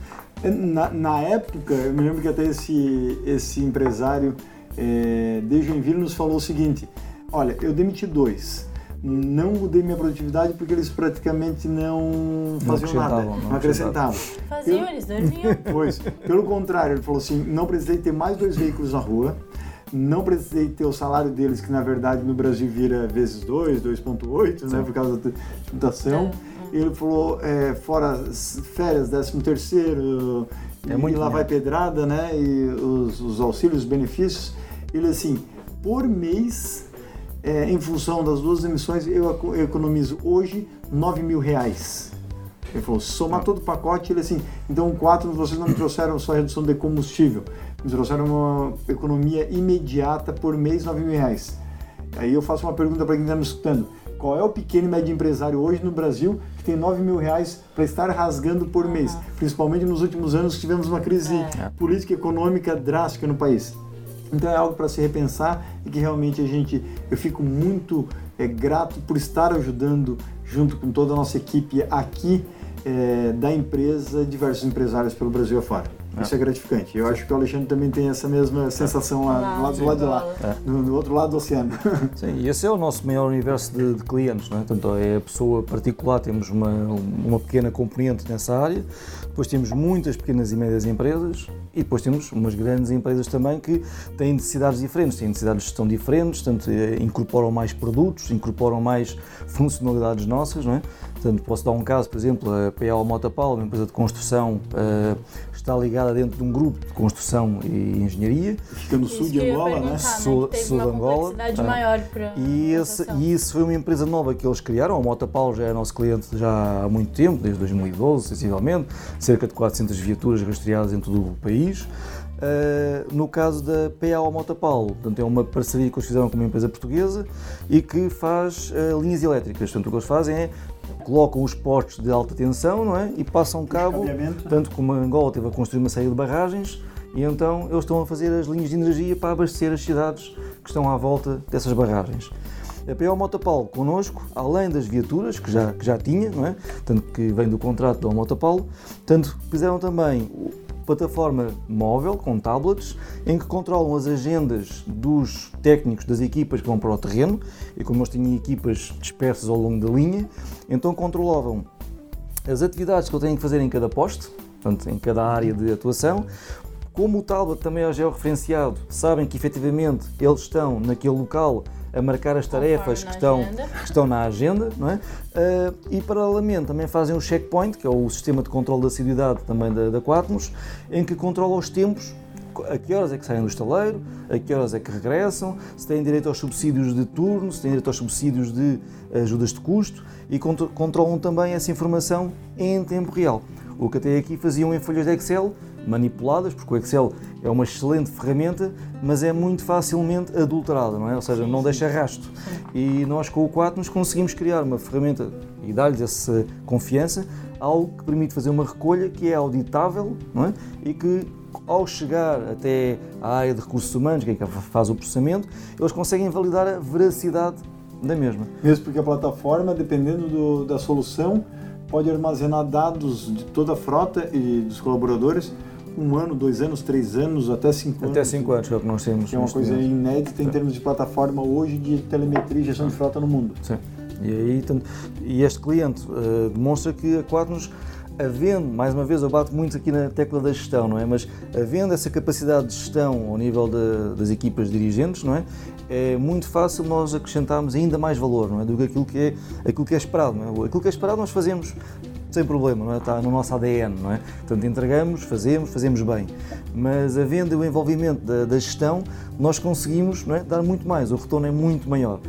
Na, na, época, eu me lembro que até esse, esse empresário é, de Joinville nos falou o seguinte: Olha, eu demiti dois. Não mudei minha produtividade porque eles praticamente não faziam não nada, não, não acrescentavam. Faziam, eles dormiam. Pois, pelo contrário, ele falou assim: não precisei ter mais dois veículos na rua, não precisei ter o salário deles, que na verdade no Brasil vira vezes 2, 2,8, né, por causa da tributação. É. Ele falou: é, fora férias, 13 terceiro, é e lá vai pedrada, né, e os, os auxílios, os benefícios. Ele assim, por mês é, em função das duas emissões, eu economizo hoje 9 mil reais. Ele falou, somar todo o pacote, ele assim, então quatro vocês não me trouxeram só redução de combustível, me trouxeram uma economia imediata por mês 9 mil reais. Aí eu faço uma pergunta para quem está me escutando, qual é o pequeno e médio empresário hoje no Brasil que tem 9 mil reais para estar rasgando por mês? Principalmente nos últimos anos tivemos uma crise é. política e econômica drástica no país. Então é algo para se repensar e que realmente a gente, eu fico muito é, grato por estar ajudando junto com toda a nossa equipe aqui é, da empresa, diversos empresários pelo Brasil afora. É. Isso é gratificante. Eu acho que o Alexandre também tem essa mesma sensação lá, lá do lado de lá, é. no, no, outro lado do oceano. Sim, e esse é o nosso maior universo de, de clientes, não é? Portanto, é a pessoa particular, temos uma, uma pequena componente nessa área, depois temos muitas pequenas e médias empresas e depois temos umas grandes empresas também que têm necessidades diferentes, têm necessidades de gestão diferentes, portanto, eh, incorporam mais produtos, incorporam mais funcionalidades nossas, não é? Portanto, posso dar um caso, por exemplo, a PA Motopal, uma empresa de construção, uh, está ligada dentro de um grupo de construção e engenharia. Fica no sul de Angola, né? Sul, né? sul de Angola. Uh, maior para e, esse, e isso foi uma empresa nova que eles criaram. A Motopal já é nosso cliente já há muito tempo, desde 2012, sensivelmente, cerca de 400 viaturas rastreadas em todo o país. Uh, no caso da PA Motopal, portanto, é uma parceria que eles fizeram com uma empresa portuguesa e que faz uh, linhas elétricas. Portanto, o que eles fazem é colocam os postos de alta tensão não é? e passam cabo, tanto como a Angola teve a construir uma série de barragens, e então eles estão a fazer as linhas de energia para abastecer as cidades que estão à volta dessas barragens. A PO Motopaulo connosco, além das viaturas que já, que já tinha, não é? tanto que vem do contrato da Motopaulo, tanto fizeram também plataforma móvel com tablets em que controlam as agendas dos técnicos das equipas que vão para o terreno e como eles tinham equipas dispersas ao longo da linha, então controlavam as atividades que eu tenho que fazer em cada poste, portanto, em cada área de atuação, como o tablet também é georreferenciado, sabem que efetivamente eles estão naquele local a marcar as tarefas que estão, que estão na agenda, não é? Uh, e paralelamente também fazem o checkpoint, que é o sistema de controle da assiduidade também da, da Quatmos, em que controla os tempos a que horas é que saem do estaleiro, a que horas é que regressam, se têm direito aos subsídios de turno, se têm direito aos subsídios de ajudas de custo e controlam também essa informação em tempo real. O que até aqui faziam em folhas de Excel manipuladas, porque o Excel é uma excelente ferramenta, mas é muito facilmente adulterada, não é? Ou seja, não deixa rastro. E nós com o 4 nos conseguimos criar uma ferramenta e dar-lhes essa confiança, algo que permite fazer uma recolha que é auditável, não é? E que ao chegar até à área de recursos humanos, que é que faz o processamento, eles conseguem validar a veracidade da mesma. Mesmo porque a plataforma, dependendo do, da solução, pode armazenar dados de toda a frota e dos colaboradores um ano, dois anos, três anos, até cinco anos. Até cinco anos, é o que nós temos. Que é uma coisa inédita em termos de plataforma hoje de telemetria e gestão de frota no mundo. Sim. E, aí, e este cliente uh, demonstra que a Quadnos, havendo, mais uma vez, eu bato muito aqui na tecla da gestão, não é? Mas havendo essa capacidade de gestão ao nível de, das equipas dirigentes, não é? É muito fácil nós acrescentarmos ainda mais valor, não é? Do que aquilo que é, aquilo que é esperado, não é? Aquilo que é esperado nós fazemos sem problema, não é? está no nosso ADN, não é? Portanto, entregamos, fazemos, fazemos bem. Mas havendo o envolvimento da, da gestão, nós conseguimos é? dar muito mais, o retorno é muito maior,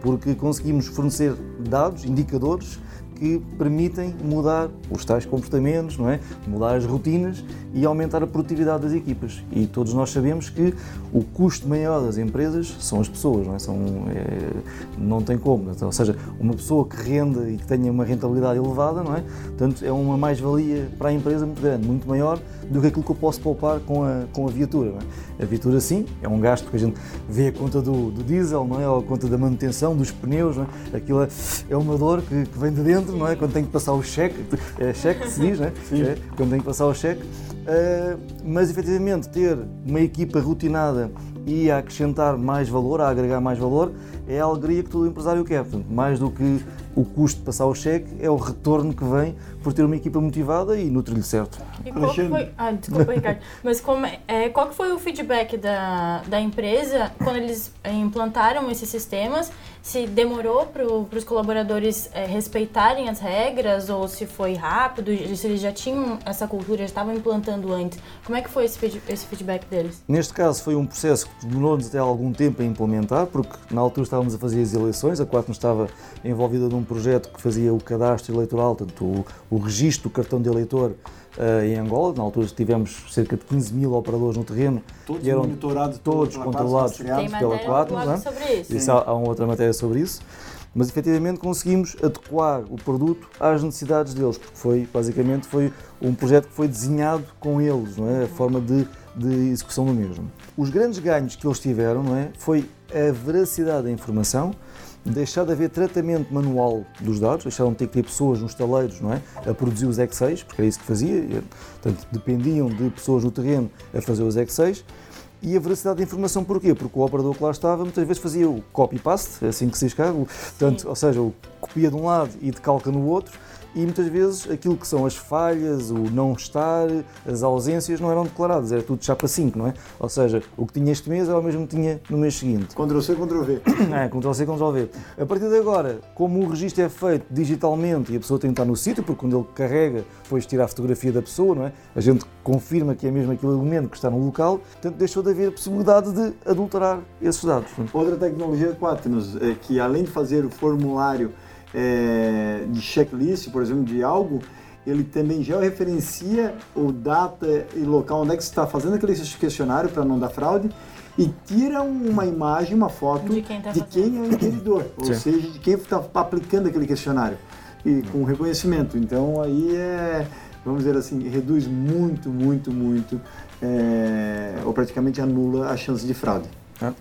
porque conseguimos fornecer dados, indicadores que permitem mudar os tais comportamentos, não é? mudar as rotinas e aumentar a produtividade das equipas. E todos nós sabemos que o custo maior das empresas são as pessoas, não é? São, é, não tem como. Ou seja, uma pessoa que renda e que tenha uma rentabilidade elevada, não é? Portanto, é uma mais-valia para a empresa muito grande, muito maior do que aquilo que eu posso poupar com a, com a viatura. É? A viatura, sim, é um gasto que a gente vê a conta do, do diesel, não é? ou a conta da manutenção, dos pneus, não é? aquilo é, é uma dor que, que, vem de dentro, não é? quando tem que passar o cheque, é cheque que se diz, não é? é quando tem que passar o cheque. Uh, mas efetivamente ter uma equipa rotinada e a acrescentar mais valor, a agregar mais valor, é a alegria que todo empresário quer. Portanto, mais do que o custo de passar o cheque, é o retorno que vem por ter uma equipa motivada e nutrir-lhe certo. E qual foi, ah, desculpa, Ricardo, mas como, é, qual que foi o feedback da, da empresa quando eles implantaram esses sistemas? Se demorou para os colaboradores é, respeitarem as regras ou se foi rápido, se eles já tinham essa cultura, já estavam implantando antes? Como é que foi esse, esse feedback deles? Neste caso foi um processo que demorou-nos até algum tempo a implementar, porque na altura estávamos a fazer as eleições, a Quatro estava envolvida num projeto que fazia o cadastro eleitoral, portanto, o, o registro do cartão de eleitor uh, em Angola. Na altura tivemos cerca de 15 mil operadores no terreno. Todos e eram monitorados, todos controlados pela Quatro. É? Sobre isso. isso há, há uma outra matéria sobre isso mas efetivamente conseguimos adequar o produto às necessidades deles, porque foi basicamente foi um projeto que foi desenhado com eles, não é? A forma de, de execução do mesmo. Os grandes ganhos que eles tiveram, não é, foi a veracidade da informação, deixar de haver tratamento manual dos dados, deixaram de ter que ter pessoas nos taleiros não é? a produzir os X6, porque era isso que fazia, portanto, dependiam de pessoas no terreno a fazer os X6. E a veracidade da informação porquê? Porque o operador que lá estava muitas vezes fazia o copy-paste, é assim que se cá, portanto, ou seja, o copia de um lado e decalca no outro, e muitas vezes aquilo que são as falhas, o não estar, as ausências não eram declaradas, era tudo chapa 5, não é? Ou seja, o que tinha este mês era o mesmo que tinha no mês seguinte. Ctrl-C, Ctrl-V. É, Ctrl-C, Ctrl-V. A partir de agora, como o registro é feito digitalmente e a pessoa tem que estar no sítio, porque quando ele carrega, depois tira a fotografia da pessoa, não é? A gente confirma que é mesmo aquele elemento que está no local, portanto deixou de haver a possibilidade de adulterar esses dados. Outra tecnologia Quaternos é que além de fazer o formulário é, de checklist, por exemplo, de algo, ele também já referencia o data e local onde é que você está fazendo aquele questionário para não dar fraude e tira uma imagem, uma foto de quem, tá de quem é o inquiridor, ou seja, de quem está aplicando aquele questionário. e com reconhecimento. Então aí é, vamos dizer assim, reduz muito, muito, muito, é, ou praticamente anula a chance de fraude. É.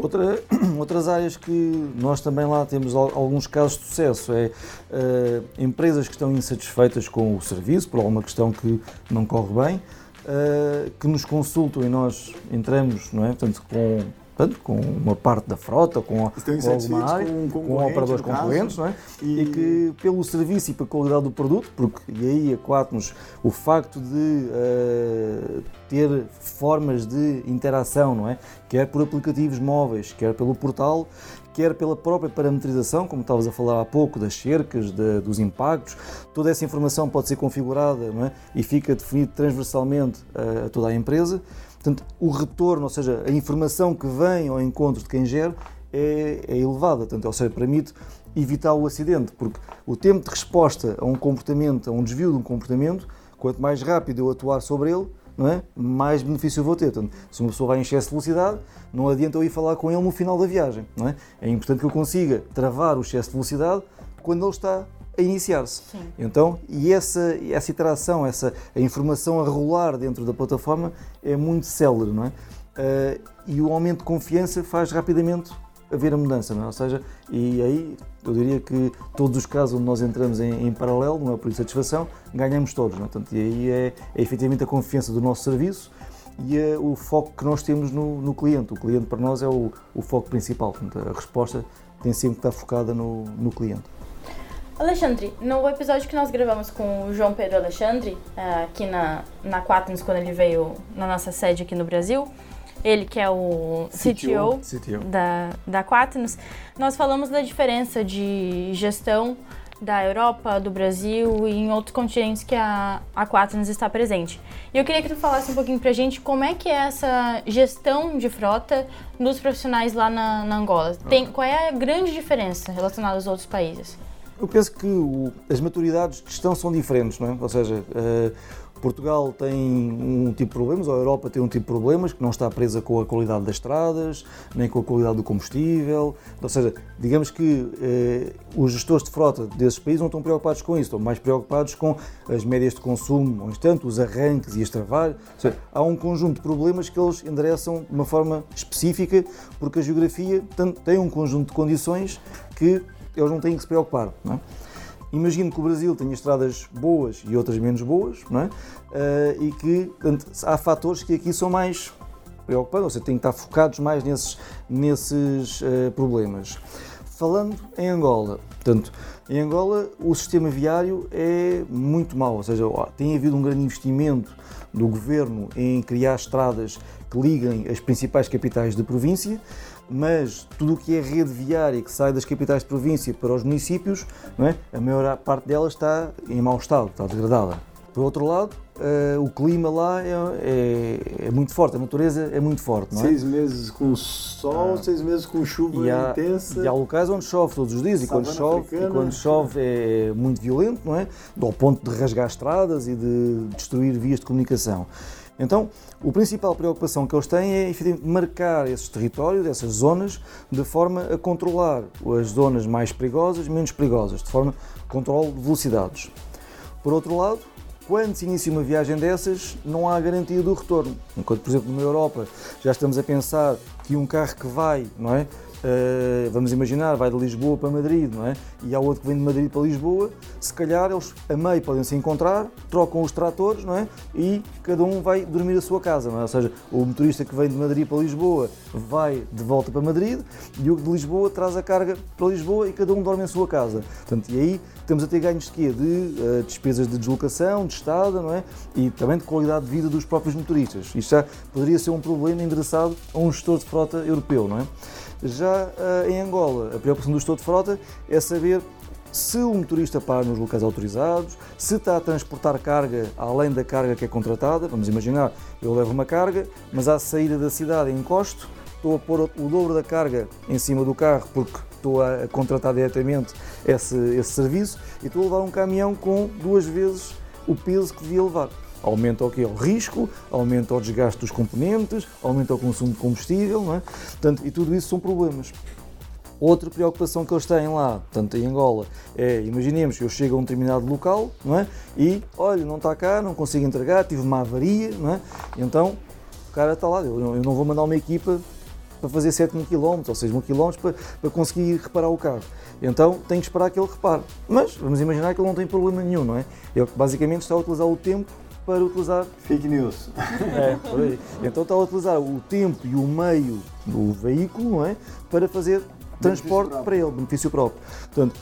Outra, outras áreas que nós também lá temos alguns casos de sucesso é uh, empresas que estão insatisfeitas com o serviço por alguma questão que não corre bem, uh, que nos consultam e nós entramos, não é? Portanto, com portanto, com uma parte da frota, com, com alguma área, com, com operadores concorrentes, não é? E... e... que pelo serviço e pela qualidade do produto, porque e aí a Quatnos, o facto de uh, ter formas de interação, não é? Quer por aplicativos móveis, quer pelo portal, quer pela própria parametrização, como estavas a falar há pouco, das cercas, de, dos impactos, toda essa informação pode ser configurada não é? e fica definido transversalmente a, a toda a empresa. Portanto, o retorno, ou seja, a informação que vem ao encontro de quem gera é, é elevada, portanto, ou seja, permite evitar o acidente, porque o tempo de resposta a um comportamento, a um desvio de um comportamento, quanto mais rápido eu atuar sobre ele, é? mais benefício eu vou ter. Portanto, se uma pessoa vai em excesso de velocidade, não adianta eu ir falar com ele no final da viagem. É? é importante que eu consiga travar o excesso de velocidade quando ele está a iniciar-se. Então, e essa, essa interação, essa a informação a rolar dentro da plataforma é muito célere, não é? Uh, e o aumento de confiança faz rapidamente haver a mudança, não é? Ou seja, e aí eu diria que todos os casos onde nós entramos em, em paralelo, não é por insatisfação, ganhamos todos, não é? Portanto, e aí é, é efetivamente a confiança do nosso serviço e é o foco que nós temos no, no cliente. O cliente para nós é o, o foco principal, portanto, a resposta tem sempre que estar focada no, no cliente. Alexandre, no episódio que nós gravamos com o João Pedro Alexandre, eh, aqui na, na quando ele veio na nossa sede aqui no Brasil, ele que é o CTO, CTO. da, da nós falamos da diferença de gestão da Europa, do Brasil e em outros continentes que a, a está presente. E eu queria que tu falasse um pouquinho pra gente como é que é essa gestão de frota dos profissionais lá na, na Angola. Tem, qual é a grande diferença relacionada aos outros países? Eu penso que o, as maturidades de gestão são diferentes, não é? Ou seja, uh, Portugal tem um tipo de problemas, ou a Europa tem um tipo de problemas, que não está presa com a qualidade das estradas, nem com a qualidade do combustível. Ou seja, digamos que eh, os gestores de frota desses países não estão preocupados com isso, estão mais preocupados com as médias de consumo, ou instante, os arranques e as travagens. Ou seja, há um conjunto de problemas que eles endereçam de uma forma específica, porque a geografia tem um conjunto de condições que eles não têm que se preocupar. Não é? Imagino que o Brasil tenha estradas boas e outras menos boas, não é? Uh, e que portanto, há fatores que aqui são mais preocupantes, ou seja, têm que estar focados mais nesses, nesses uh, problemas. Falando em Angola, portanto, em Angola o sistema viário é muito mau, ou seja, tem havido um grande investimento do governo em criar estradas que liguem as principais capitais da província, mas tudo o que é rede viária que sai das capitais de província para os municípios, é? a maior parte dela está em mau estado, está degradada. Por outro lado, uh, o clima lá é, é, é, muito forte, a natureza é muito forte. Não é? Seis meses com sol, ah. seis meses com chuva e há, intensa. E há locais onde chove todos os dias, e quando chove, e quando chove é muito violento, não é? Ao ponto de rasgar estradas e de destruir vias de comunicação. Então, a principal preocupação que eles têm é marcar esses territórios, essas zonas, de forma a controlar as zonas mais perigosas, menos perigosas, de forma a controle de velocidades. Por outro lado, quando se inicia uma viagem dessas, não há garantia do retorno. Enquanto, por exemplo, na Europa já estamos a pensar que um carro que vai, não é? Uh, vamos imaginar, vai de Lisboa para Madrid, não é? E há outro que vem de Madrid para Lisboa, se calhar eles a meio podem se encontrar, trocam os tratores, não é? E cada um vai dormir a sua casa, não é? Ou seja, o motorista que vem de Madrid para Lisboa vai de volta para Madrid e o de Lisboa traz a carga para Lisboa e cada um dorme em sua casa. Portanto, e aí temos a ter ganhos de quê? De uh, despesas de deslocação, de estada, não é? E também de qualidade de vida dos próprios motoristas. Isto já poderia ser um problema endereçado a um gestor de frota europeu, não é? Já uh, em Angola, a preocupação do gestor de frota é saber se o motorista para nos locais autorizados, se está a transportar carga além da carga que é contratada. Vamos imaginar, eu levo uma carga, mas à saída da cidade encosto, estou a pôr o dobro da carga em cima do carro porque estou a contratar diretamente esse, esse serviço e estou a levar um caminhão com duas vezes o peso que devia levar. Aumenta o que? O risco, aumenta o desgaste dos componentes, aumenta o consumo de combustível, é? Portanto, e tudo isso são problemas. Outra preocupação que eles têm lá, tanto em Angola, é, imaginemos que eu chego a um determinado local, não é? E, olha, não está cá, não consigo entregar, tive uma avaria, não é? Então, o cara está lá, eu não vou mandar uma equipa para fazer 7 mil km ou 6 mil km para, para conseguir reparar o carro. Então tem que esperar que ele repare. Mas vamos imaginar que ele não tem problema nenhum, não é? Ele basicamente está a utilizar o tempo para utilizar. Fake news. É, por aí. Então está a utilizar o tempo e o meio do veículo, não é? Para fazer transporte para ele, benefício próprio. Portanto,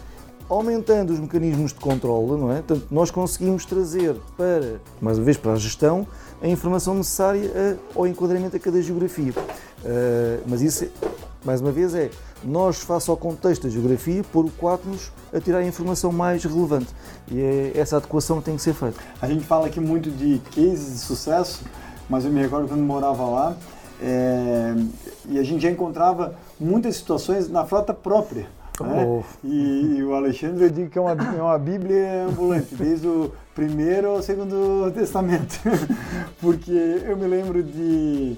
aumentando os mecanismos de controle, não é? Portanto, nós conseguimos trazer para, mais uma vez, para a gestão, a informação necessária ao enquadramento a cada geografia. Uh, mas isso, mais uma vez, é nós, face ao contexto da geografia, pôr o Quatnos a tirar a informação mais relevante. E é essa adequação que tem que ser feita. A gente fala aqui muito de cases de sucesso, mas eu me recordo quando morava lá, é, e a gente já encontrava muitas situações na frota própria. Né? Oh. E, e, o Alexandre eu digo que é uma, é uma Bíblia ambulante, desde o primeiro ao segundo testamento. Porque eu me lembro de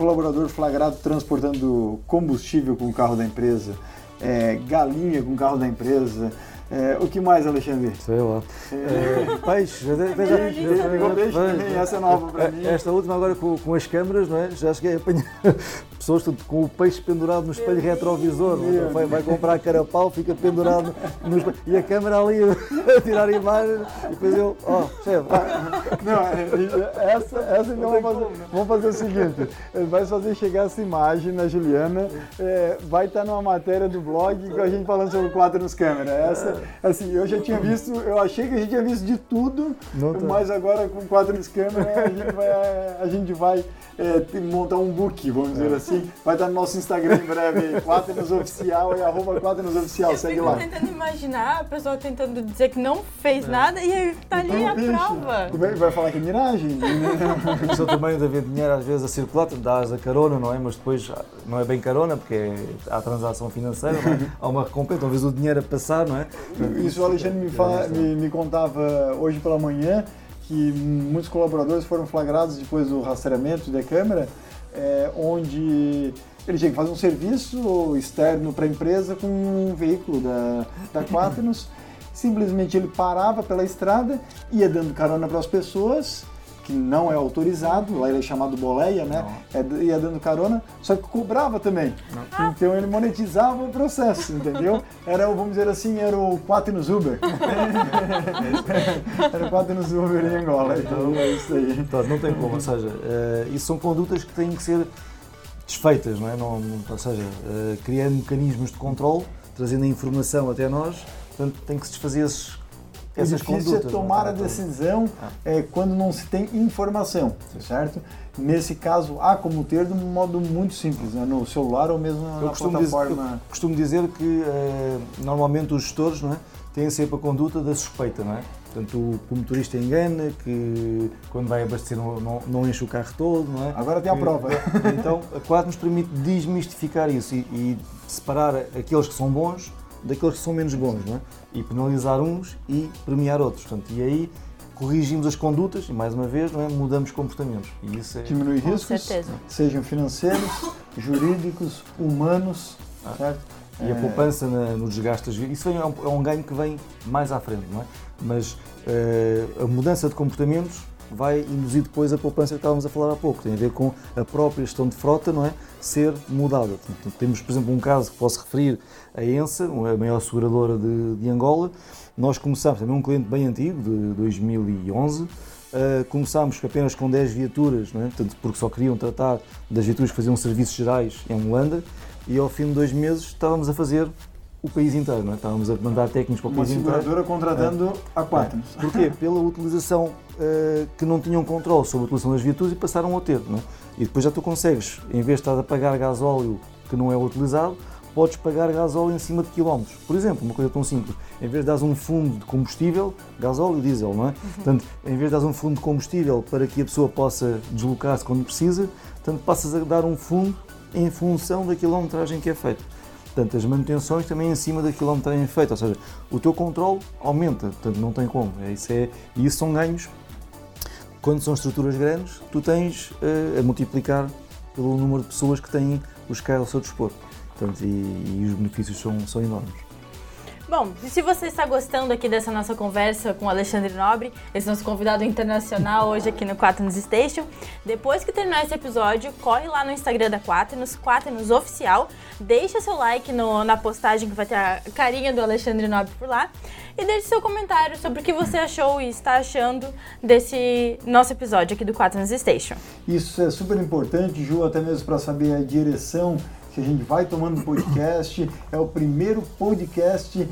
colaborador flagrado transportando combustível com o carro da empresa, é, galinha com o carro da empresa, é, o que mais, Alexandre? Sei lá. É, peixe. Já, já, já, peixe essa é nova para mim. Esta última agora com, com as câmaras, não é? Já cheguei a apanhar pessoas tudo, com o peixe pendurado no espelho retrovisor. É? Vai, vai, comprar carapau, fica pendurado no espelho. E a câmera ali a tirar imagens. E depois eu, ó, oh, chefe. Não, é, essa, essa então vamos fazer, vamos fazer o seguinte: vai fazer chegar essa imagem na Juliana, é, vai estar numa matéria do blog com a gente falando sobre quatro nos câmeras. Essa assim, eu já tinha visto, eu achei que a gente tinha visto de tudo, tá. mas agora com quatro nos câmeras a gente vai, a gente vai é, montar um book, vamos dizer assim. Vai estar no nosso Instagram em breve, Quaternos Oficial e arroba Quaternos Oficial, segue lá. Eu tentando imaginar a pessoa tentando dizer que não fez é. nada e aí tá ali a prova. Como é que vai falar que é miragem? Isso também de haver dinheiro às vezes a circular, dás a carona, não é? Mas depois não é bem carona, porque há transação financeira, é? há uma recompensa, talvez o dinheiro a passar, não é? Isso o Alexandre me, fala, me, me contava hoje pela manhã, que muitos colaboradores foram flagrados depois do rastreamento da câmera, é, onde ele tinha que fazer um serviço externo para a empresa com um veículo da, da Quaternos. Simplesmente ele parava pela estrada, ia dando carona para as pessoas que não é autorizado, lá ele é chamado boleia, né? É, ia dando carona, só que cobrava também. Não. Então ele monetizava o processo, entendeu? Era, vamos dizer assim, era o Quaternos Uber. era o Quaternos Uber em Angola, então é isso aí. Então, não tem como, ou seja, uh, isso são condutas que têm que ser desfeitas, não é? Não, ou seja, uh, criando mecanismos de controle, trazendo a informação até nós, portanto tem que se desfazer esses o difícil é condutas, é tomar a decisão ah. é, quando não se tem informação, certo? Nesse caso, há como ter de um modo muito simples, né? no celular ou mesmo na eu costumo plataforma. Dizer, eu costumo dizer que eh, normalmente os gestores não é, têm sempre a conduta da suspeita, não é? Portanto, o, o motorista engana, que quando vai abastecer não, não, não, enche o carro todo, não é? Agora tem a prova. Então, a Quad nos permite desmistificar isso e, e separar aqueles que são bons daqueles que são menos bons, não é? E penalizar uns e premiar outros. Portanto, e aí corrigimos as condutas e, mais uma vez, não é? mudamos comportamentos. E isso é... Diminui riscos, sejam financeiros, jurídicos, humanos, ah. certo? E a é. poupança na, no desgaste isso é um, é um, ganho que vem mais à frente, não é? Mas uh, a mudança de comportamentos vai induzir depois a poupança que estávamos a falar há pouco. Tem a ver com a própria gestão de frota, não é? Ser mudada. Temos, por exemplo, um caso que posso referir, a ENSA, a maior seguradora de, de Angola. Nós começamos, também um cliente bem antigo, de 2011, Uh, começámos apenas com 10 viaturas, não é? Portanto, porque só queriam tratar das viaturas que faziam serviços gerais em Holanda, e ao fim de dois meses estávamos a fazer o país inteiro, não é? Estávamos a mandar técnicos para o Uma país inteiro. Uma seguradora contratando é. a quatro. É. Porquê? Pela utilização uh, que não tinham controle sobre a utilização das viaturas e passaram a ter, não é? E depois já tu consegues, em vez de estar a pagar gasóleo que não é utilizado, podes pagar gasóleo em cima de quilómetros. Por exemplo, uma coisa tão simples, em vez de dar um fundo de combustível, gasóleo e diesel, não é? Uhum. Portanto, em vez de dar um fundo de combustível para que a pessoa possa deslocar-se quando precisa, portanto, passas a dar um fundo em função da quilometragem que é feita. Portanto, as manutenções também em cima da quilometragem feita, ou seja, o teu controle aumenta, portanto não tem como. É, isso é, e isso são ganhos. Quando são estruturas grandes, tu tens uh, a multiplicar pelo número de pessoas que têm os carros ao seu dispor. portanto, e, e os benefícios são, são enormes. Bom, se você está gostando aqui dessa nossa conversa com o Alexandre Nobre, esse nosso convidado internacional hoje aqui no Quaternos Station, depois que terminar esse episódio, corre lá no Instagram da Quaternos, Quaternos Oficial, deixa seu like no, na postagem que vai ter a carinha do Alexandre Nobre por lá e deixe seu comentário sobre o que você achou e está achando desse nosso episódio aqui do Quaternos Station. Isso é super importante, Ju, até mesmo para saber a direção que a gente vai tomando podcast. É o primeiro podcast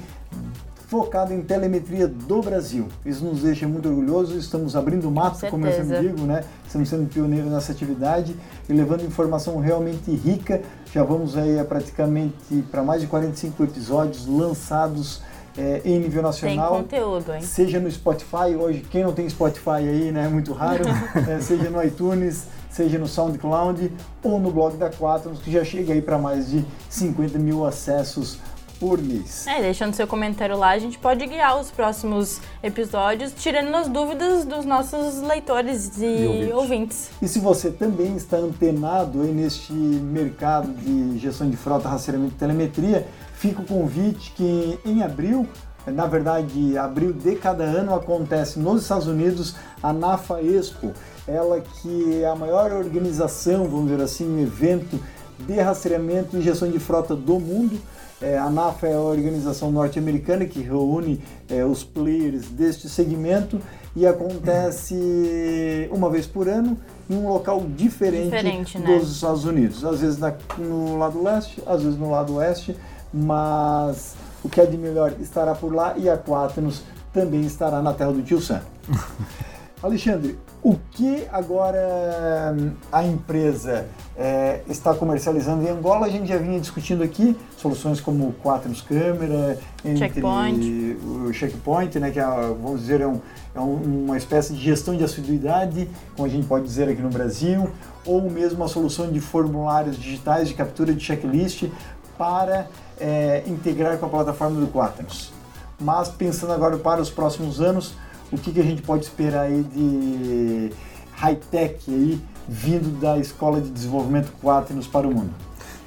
focado em telemetria do Brasil. Isso nos deixa muito orgulhosos, estamos abrindo mato, como eu sempre digo, né? Estamos sendo pioneiros nessa atividade e levando informação realmente rica. Já vamos aí a praticamente para mais de 45 episódios lançados é, em nível nacional. Tem conteúdo, hein? Seja no Spotify, hoje quem não tem Spotify aí, né, é muito raro, é, seja no iTunes, seja no SoundCloud ou no blog da Quaternos, que já chega aí para mais de 50 mil acessos por mês. É, deixando seu comentário lá, a gente pode guiar os próximos episódios, tirando as dúvidas dos nossos leitores e, e ouvintes. ouvintes. E se você também está antenado aí neste mercado de gestão de frota, rastreamento e telemetria, fica o convite que em abril na verdade, abril de cada ano acontece nos Estados Unidos a NAFA Expo, ela que é a maior organização, vamos dizer assim, um evento de rastreamento e gestão de frota do mundo. É, a NAFA é a organização norte-americana que reúne é, os players deste segmento e acontece uma vez por ano em um local diferente, diferente né? dos Estados Unidos. Às vezes na, no lado leste, às vezes no lado oeste, mas o que é de melhor estará por lá e a Quaternos também estará na terra do tio Sam. Alexandre, o que agora hum, a empresa é, está comercializando em Angola? A gente já vinha discutindo aqui soluções como Quaternos Câmera, checkpoint. o Checkpoint, né, que é, vamos dizer, é, um, é uma espécie de gestão de assiduidade, como a gente pode dizer aqui no Brasil, ou mesmo uma solução de formulários digitais de captura de checklist para é, integrar com a plataforma do Quaternos. Mas pensando agora para os próximos anos, o que, que a gente pode esperar aí de high-tech aí vindo da Escola de Desenvolvimento Quaternos para o mundo?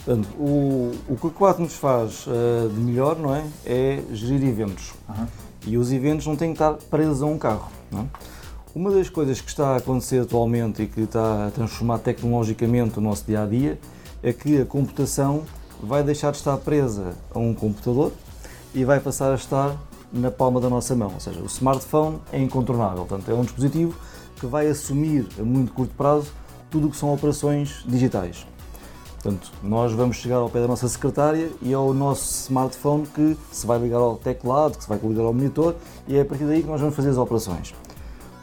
Portanto, o, o que o Quaternos faz uh, de melhor não é, é gerir eventos. Uhum. E os eventos não têm que estar presos a um carro. Não é? Uma das coisas que está a acontecer atualmente e que está a transformar tecnologicamente o nosso dia a dia é que a computação vai deixar de estar presa a um computador e vai passar a estar na palma da nossa mão. Ou seja, o smartphone é incontornável. Portanto, é um dispositivo que vai assumir a muito curto prazo tudo o que são operações digitais. Portanto, nós vamos chegar ao pé da nossa secretária e é o nosso smartphone que se vai ligar ao teclado, que se vai ligar ao monitor e é a partir daí que nós vamos fazer as operações.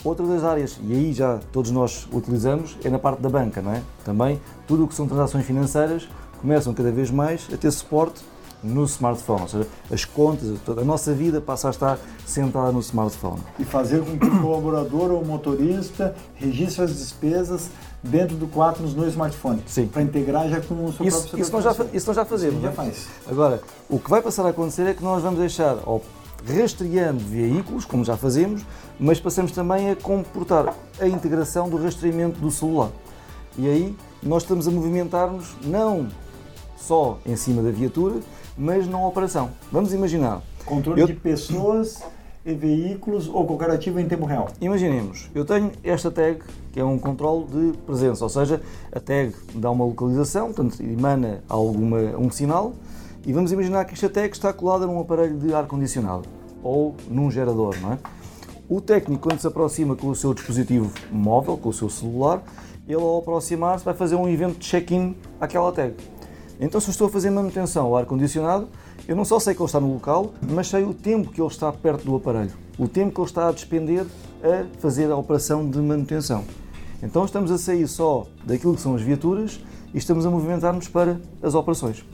Outra das áreas, e aí já todos nós utilizamos, é na parte da banca, não é? Também tudo o que são transações financeiras começam cada vez mais a ter suporte no smartphone, ou seja, as contas, toda a nossa vida passa a estar sentada no smartphone. E fazer com que o colaborador ou o motorista registre as despesas dentro do Quaternos no smartphone. Sim. Para integrar já com o seu isso, próprio isso nós, já, isso nós já fazemos. já é? faz. Agora, o que vai passar a acontecer é que nós vamos deixar, ó, rastreando veículos, como já fazemos, mas passamos também a comportar a integração do rastreamento do celular. E aí nós estamos a movimentar-nos não só em cima da viatura, mas na operação. Vamos imaginar. Controle eu... de pessoas e veículos ou qualquer ativo em tempo real. Imaginemos, eu tenho esta tag que é um controle de presença, ou seja, a tag dá uma localização, portanto emana alguma, um sinal e vamos imaginar que esta tag está colada num aparelho de ar-condicionado ou num gerador, não é? O técnico, quando se aproxima com o seu dispositivo móvel, com o seu celular, ele ao aproximar-se vai fazer um evento de check-in àquela tag. Então, se eu estou a fazer manutenção ao ar-condicionado, eu não só sei que ele está no local, mas sei o tempo que ele está perto do aparelho, o tempo que ele está a despender a fazer a operação de manutenção. Então, estamos a sair só daquilo que são as viaturas e estamos a movimentar-nos para as operações,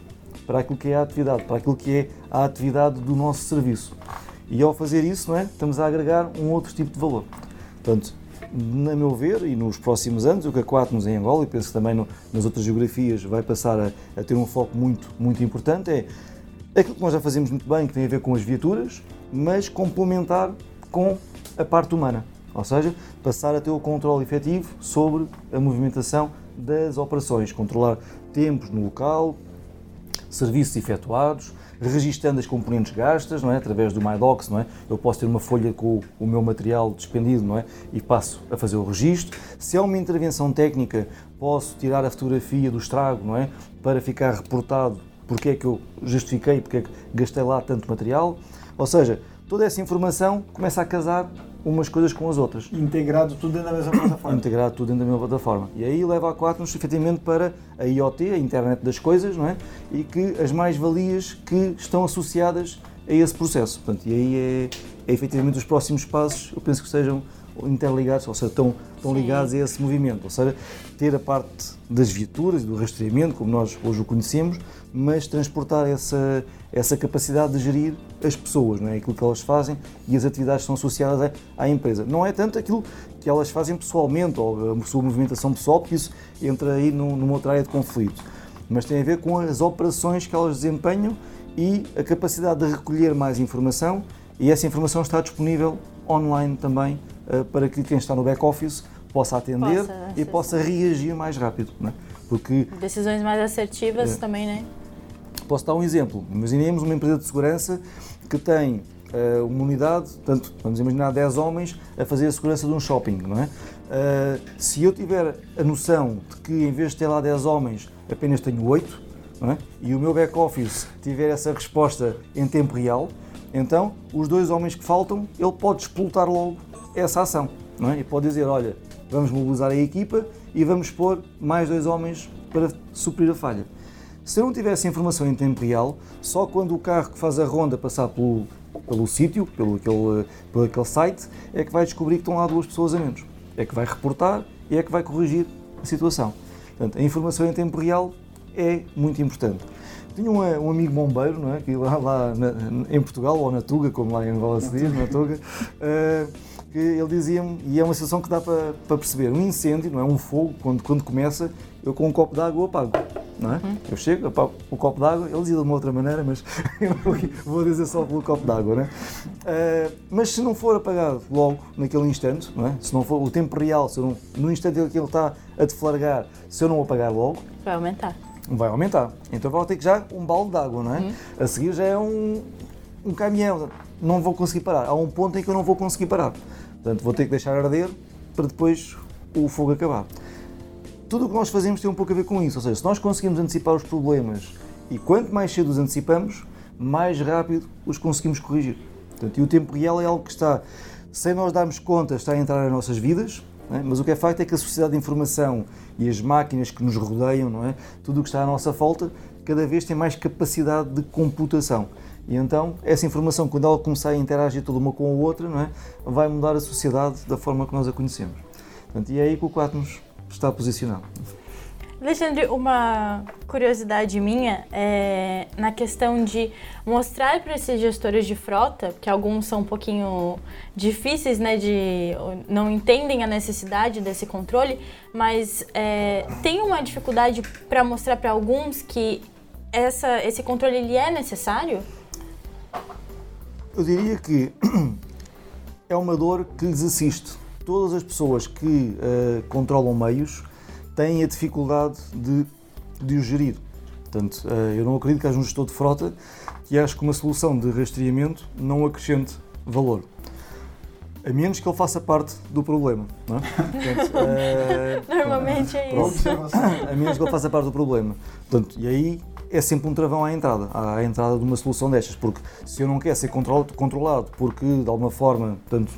para aquilo que é a atividade, para aquilo que é a atividade do nosso serviço. E ao fazer isso, não é, estamos a agregar um outro tipo de valor. Portanto, na meu ver, e nos próximos anos, o que a Quatnos em Angola, e penso que também no, nas outras geografias vai passar a, a, ter um foco muito, muito importante, é aquilo que nós já fazemos muito bem, que tem a ver com as viaturas, mas complementar com a parte humana. Ou seja, passar a ter o controle efetivo sobre a movimentação das operações, controlar tempos no local, serviços efetuados, registando as componentes gastas, não é? através do MyDocs, não é? Eu posso ter uma folha com o meu material despendido, não é? E passo a fazer o registro. Se é uma intervenção técnica, posso tirar a fotografia do estrago, não é? Para ficar reportado porque é que eu justifiquei, porque é que gastei lá tanto material. Ou seja, toda essa informação começa a casar umas coisas com as outras. Integrado tudo dentro da mesma plataforma. Integrado tudo dentro da mesma plataforma. E aí leva a Quatnos efetivamente para a IoT, a Internet das Coisas, não é? E que as mais-valias que estão associadas a esse processo. Portanto, e aí é, é efetivamente os próximos passos, eu penso que sejam interligados, ou seja, estão, estão ligados a esse movimento. Ou seja, ter a parte das viaturas e do rastreamento, como nós hoje o conhecemos, mas transportar essa, essa capacidade de gerir as pessoas, não é? aquilo que elas fazem e as atividades que são associadas à, empresa. Não é tanto aquilo que elas fazem pessoalmente ou a sua movimentação pessoal, porque isso entra aí numa outra área de conflito, mas tem a ver com as operações que elas desempenham e a capacidade de recolher mais informação e essa informação está disponível online também para que quem está no back-office possa atender possa e possa reagir mais rápido. Não é? Porque, Decisões mais assertivas é, também, né? Posso dar um exemplo. Imaginemos uma empresa de segurança que tem uh, uma unidade, portanto, vamos imaginar 10 homens a fazer a segurança de um shopping, não é? Uh, se eu tiver a noção de que em vez de ter lá 10 homens, apenas tenho 8, não é? e o meu back-office tiver essa resposta em tempo real, então os dois homens que faltam, ele pode explotar logo essa ação. Não é? E pode dizer, olha, vamos mobilizar a equipa e vamos pôr mais dois homens para suprir a falha. Se eu não tivesse informação em tempo real, só quando o carro que faz a ronda passar pelo, pelo sítio, pelo aquele, pelo aquele site, é que vai descobrir que estão lá duas pessoas a menos. É que vai reportar e é que vai corrigir a situação. Portanto, a informação em tempo real é muito importante. Tinha um, um amigo bombeiro, não é? Que lá, lá na, em Portugal, ou na Tuga, como lá em Angola se diz, na Tuga, uh, que ele dizia-me, e é uma situação que dá para, para perceber, um incêndio, não é? Um fogo, quando, quando começa, eu com um copo de água apago não é? Uhum. Eu chego, apago o copo d'água, ele dizia de uma outra maneira, mas vou dizer só pelo copo d'água, não é? Uh, mas se não for apagado logo, naquele instante, não é? Se não for o tempo real, se não, no instante em que ele está a deflagrar, se eu não apagar logo... Vai aumentar. Vai aumentar. Então vou ter que já um balde de água, não é? Uhum. A seguir já é um, um caminhão, não vou conseguir parar. Há um ponto em que eu não vou conseguir parar. Portanto, vou ter que deixar arder para depois o fogo acabar tudo o que nós fazemos tem um pouco a ver com isso. Ou seja, se nós conseguimos antecipar os problemas e quanto mais cedo os antecipamos, mais rápido os conseguimos corrigir. Portanto, e o tempo real é algo que está, sem nós darmos conta, está a entrar nas nossas vidas, é? mas o que é facto é que a sociedade de informação e as máquinas que nos rodeiam, não é? tudo o que está à nossa volta, cada vez tem mais capacidade de computação. E então, essa informação, quando ela começar a interagir toda uma com a outra, não é? vai mudar a sociedade da forma que nós a conhecemos. Portanto, e é aí que o Quatnos está posicionado. Alexandre, uma curiosidade minha é na questão de mostrar para esses gestores de frota, que alguns são um pouquinho difíceis, né, de não entendem a necessidade desse controle, mas é, tem uma dificuldade para mostrar para alguns que essa, esse controle ele é necessário? Eu diria que é uma dor que lhes assiste todas as pessoas que uh, controlam meios têm a dificuldade de, de os gerir. Portanto, uh, eu não acredito que haja um gestor de frota que ache que uma solução de rastreamento não acrescente valor. A menos que ele faça parte do problema. Não é? Portanto, uh, Normalmente é pronto, isso. A menos que ele faça parte do problema. Portanto, e aí é sempre um travão à entrada, à entrada de uma solução destas, porque se eu não quero ser controlado porque de alguma forma, portanto,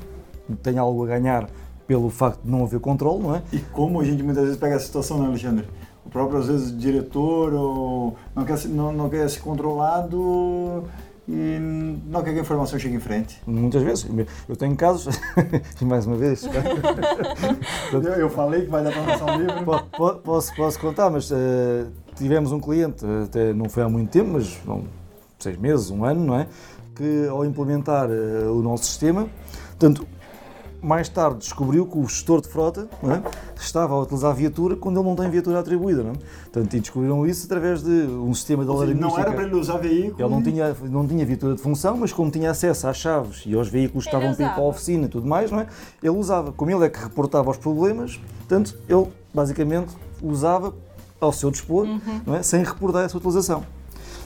tem algo a ganhar pelo facto de não haver controle, não é? E como a gente muitas vezes pega a situação, né, Alexandre? O próprio, às vezes, diretor ou não quer, não, não quer ser controlado e não quer que a informação chegue em frente. Muitas vezes. Eu tenho casos, mais uma vez. eu, eu, falei que vai dar para lançar um livro. Posso, posso, posso contar, mas uh, tivemos um cliente, até não foi há muito tempo, mas não, seis meses, um ano, não é? Que ao implementar uh, o nosso sistema, portanto, mais tarde descobriu que o gestor de frota é? estava a utilizar a viatura quando ele não tem viatura atribuída. Não é? Portanto, e descobriram isso através de um sistema de alarmística. Não era para ele usar veículo? Ele não tinha, não tinha viatura de função, mas como tinha acesso às chaves e aos veículos que estavam para a oficina e tudo mais, não é? ele usava. Como ele é que reportava os problemas, portanto, ele basicamente usava ao seu dispor, uhum. é? sem reportar essa utilização.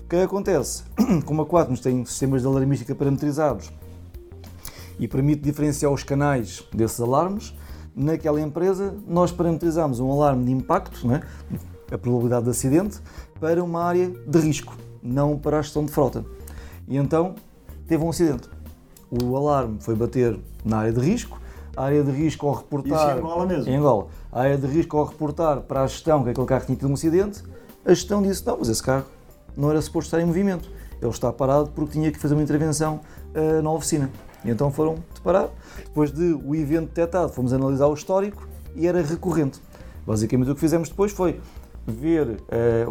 que acontece? Como a Quatnos tem sistemas de alarmística parametrizados e permite diferenciar os canais desses alarmes, naquela empresa nós parametrizamos um alarme de impacto, é? a probabilidade de acidente, para uma área de risco, não para a gestão de frota. E então teve um acidente. O alarme foi bater na área de risco, a área de risco ao reportar. Isso em Angola mesmo? Em Angola. A área de risco ao reportar para a gestão que aquele carro tinha tido um acidente, a gestão disse: não, mas esse carro não era suposto estar em movimento. Ele está parado porque tinha que fazer uma intervenção uh, na oficina. E então foram de parar. Depois de o evento detectado, fomos analisar o histórico e era recorrente. Basicamente o que fizemos depois foi ver uh,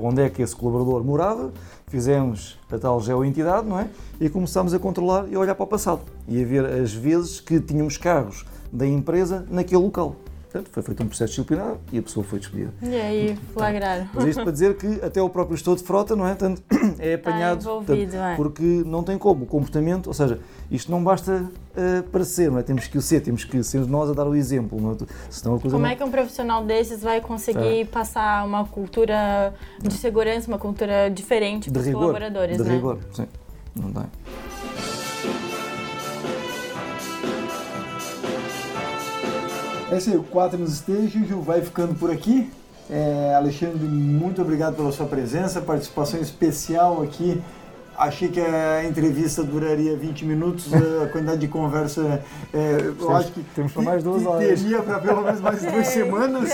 onde é que esse colaborador morava, fizemos a tal geoentidade, não é? E começámos a controlar e a olhar para o passado e a ver as vezes que tínhamos carros da empresa naquele local. Portanto, foi feito um processo disciplinar e a pessoa foi despedida. E aí, flagraram. Mas isto para dizer que até o próprio gestor de frota, não é? Tanto, é apanhado. Está envolvido, tanto, é. Porque não tem como. O comportamento, ou seja, isto não basta uh, parecer, não é? Temos que o ser, temos que ser nós a dar o exemplo. Não é? Senão a coisa Como não... é que um profissional desses vai conseguir É. passar uma cultura de segurança, uma cultura diferente para os rigor, colaboradores, de né? rigor, sim. Não tem. É isso aí, o 4 nos Station vai ficando por aqui. É, Alexandre, muito obrigado pela sua presença, participação especial aqui. Achei que a entrevista duraria 20 minutos, a quantidade de conversa, é, eu acho que temos para mais duas horas. teria para pelo menos mais duas semanas.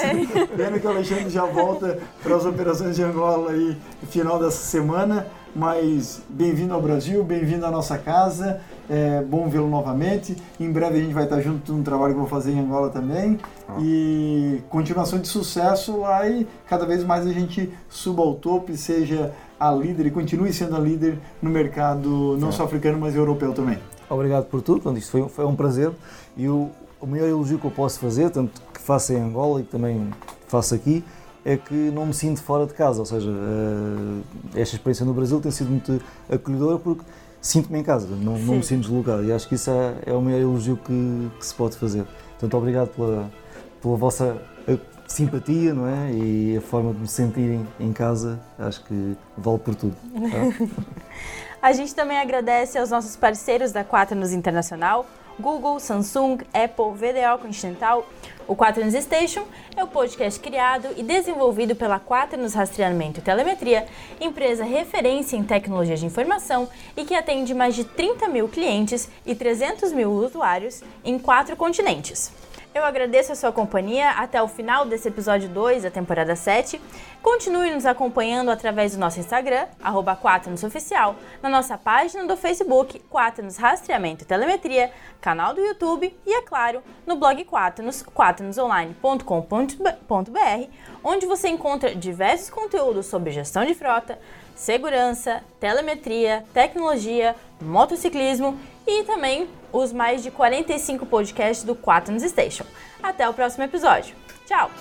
Pena que o Alexandre já volta para as operações de Angola aí final dessa semana. Mas bem-vindo ao Brasil, bem-vindo à nossa casa. É bom vê-lo novamente. Em breve a gente vai estar junto no trabalho que eu vou fazer em Angola também. E continuação de sucesso lá e cada vez mais a gente suba ao topo e seja a líder e continue sendo a líder no mercado não só africano, mas europeu também. Obrigado por tudo, portanto, isto foi, foi um prazer e o, o maior elogio que eu posso fazer, tanto que faço em Angola e que também faço aqui, é que não me sinto fora de casa, ou seja, eh, esta experiência no Brasil tem sido muito acolhedora porque sinto-me em casa, não, não me sinto deslocado e acho que isso é, é o maior elogio que, que se pode fazer. Portanto, obrigado pela, pela vossa eh, simpatia não é? e a forma de me sentirem em casa, acho que vale por tudo. tá? A gente também agradece aos nossos parceiros da Quaternos Internacional, Google, Samsung, Apple, VDO Continental. O Quaternos Station é o podcast criado e desenvolvido pela Quaternos Rastreamento e Telemetria, empresa referência em tecnologia de informação e que atende mais de 30 mil clientes e 300 mil usuários em quatro continentes. Eu agradeço a sua companhia até o final desse episódio 2 da temporada 7. Continue nos acompanhando através do nosso Instagram, arroba Oficial, na nossa página do Facebook, Quaternos Rastreamento e Telemetria, canal do YouTube e, é claro, no blog Quaternos, quaternosonline.com.br, onde você encontra diversos conteúdos sobre gestão de frota, segurança, telemetria, tecnologia, motociclismo e também os mais de 45 podcasts do Quaternos Station. Até o próximo episódio. Tchau!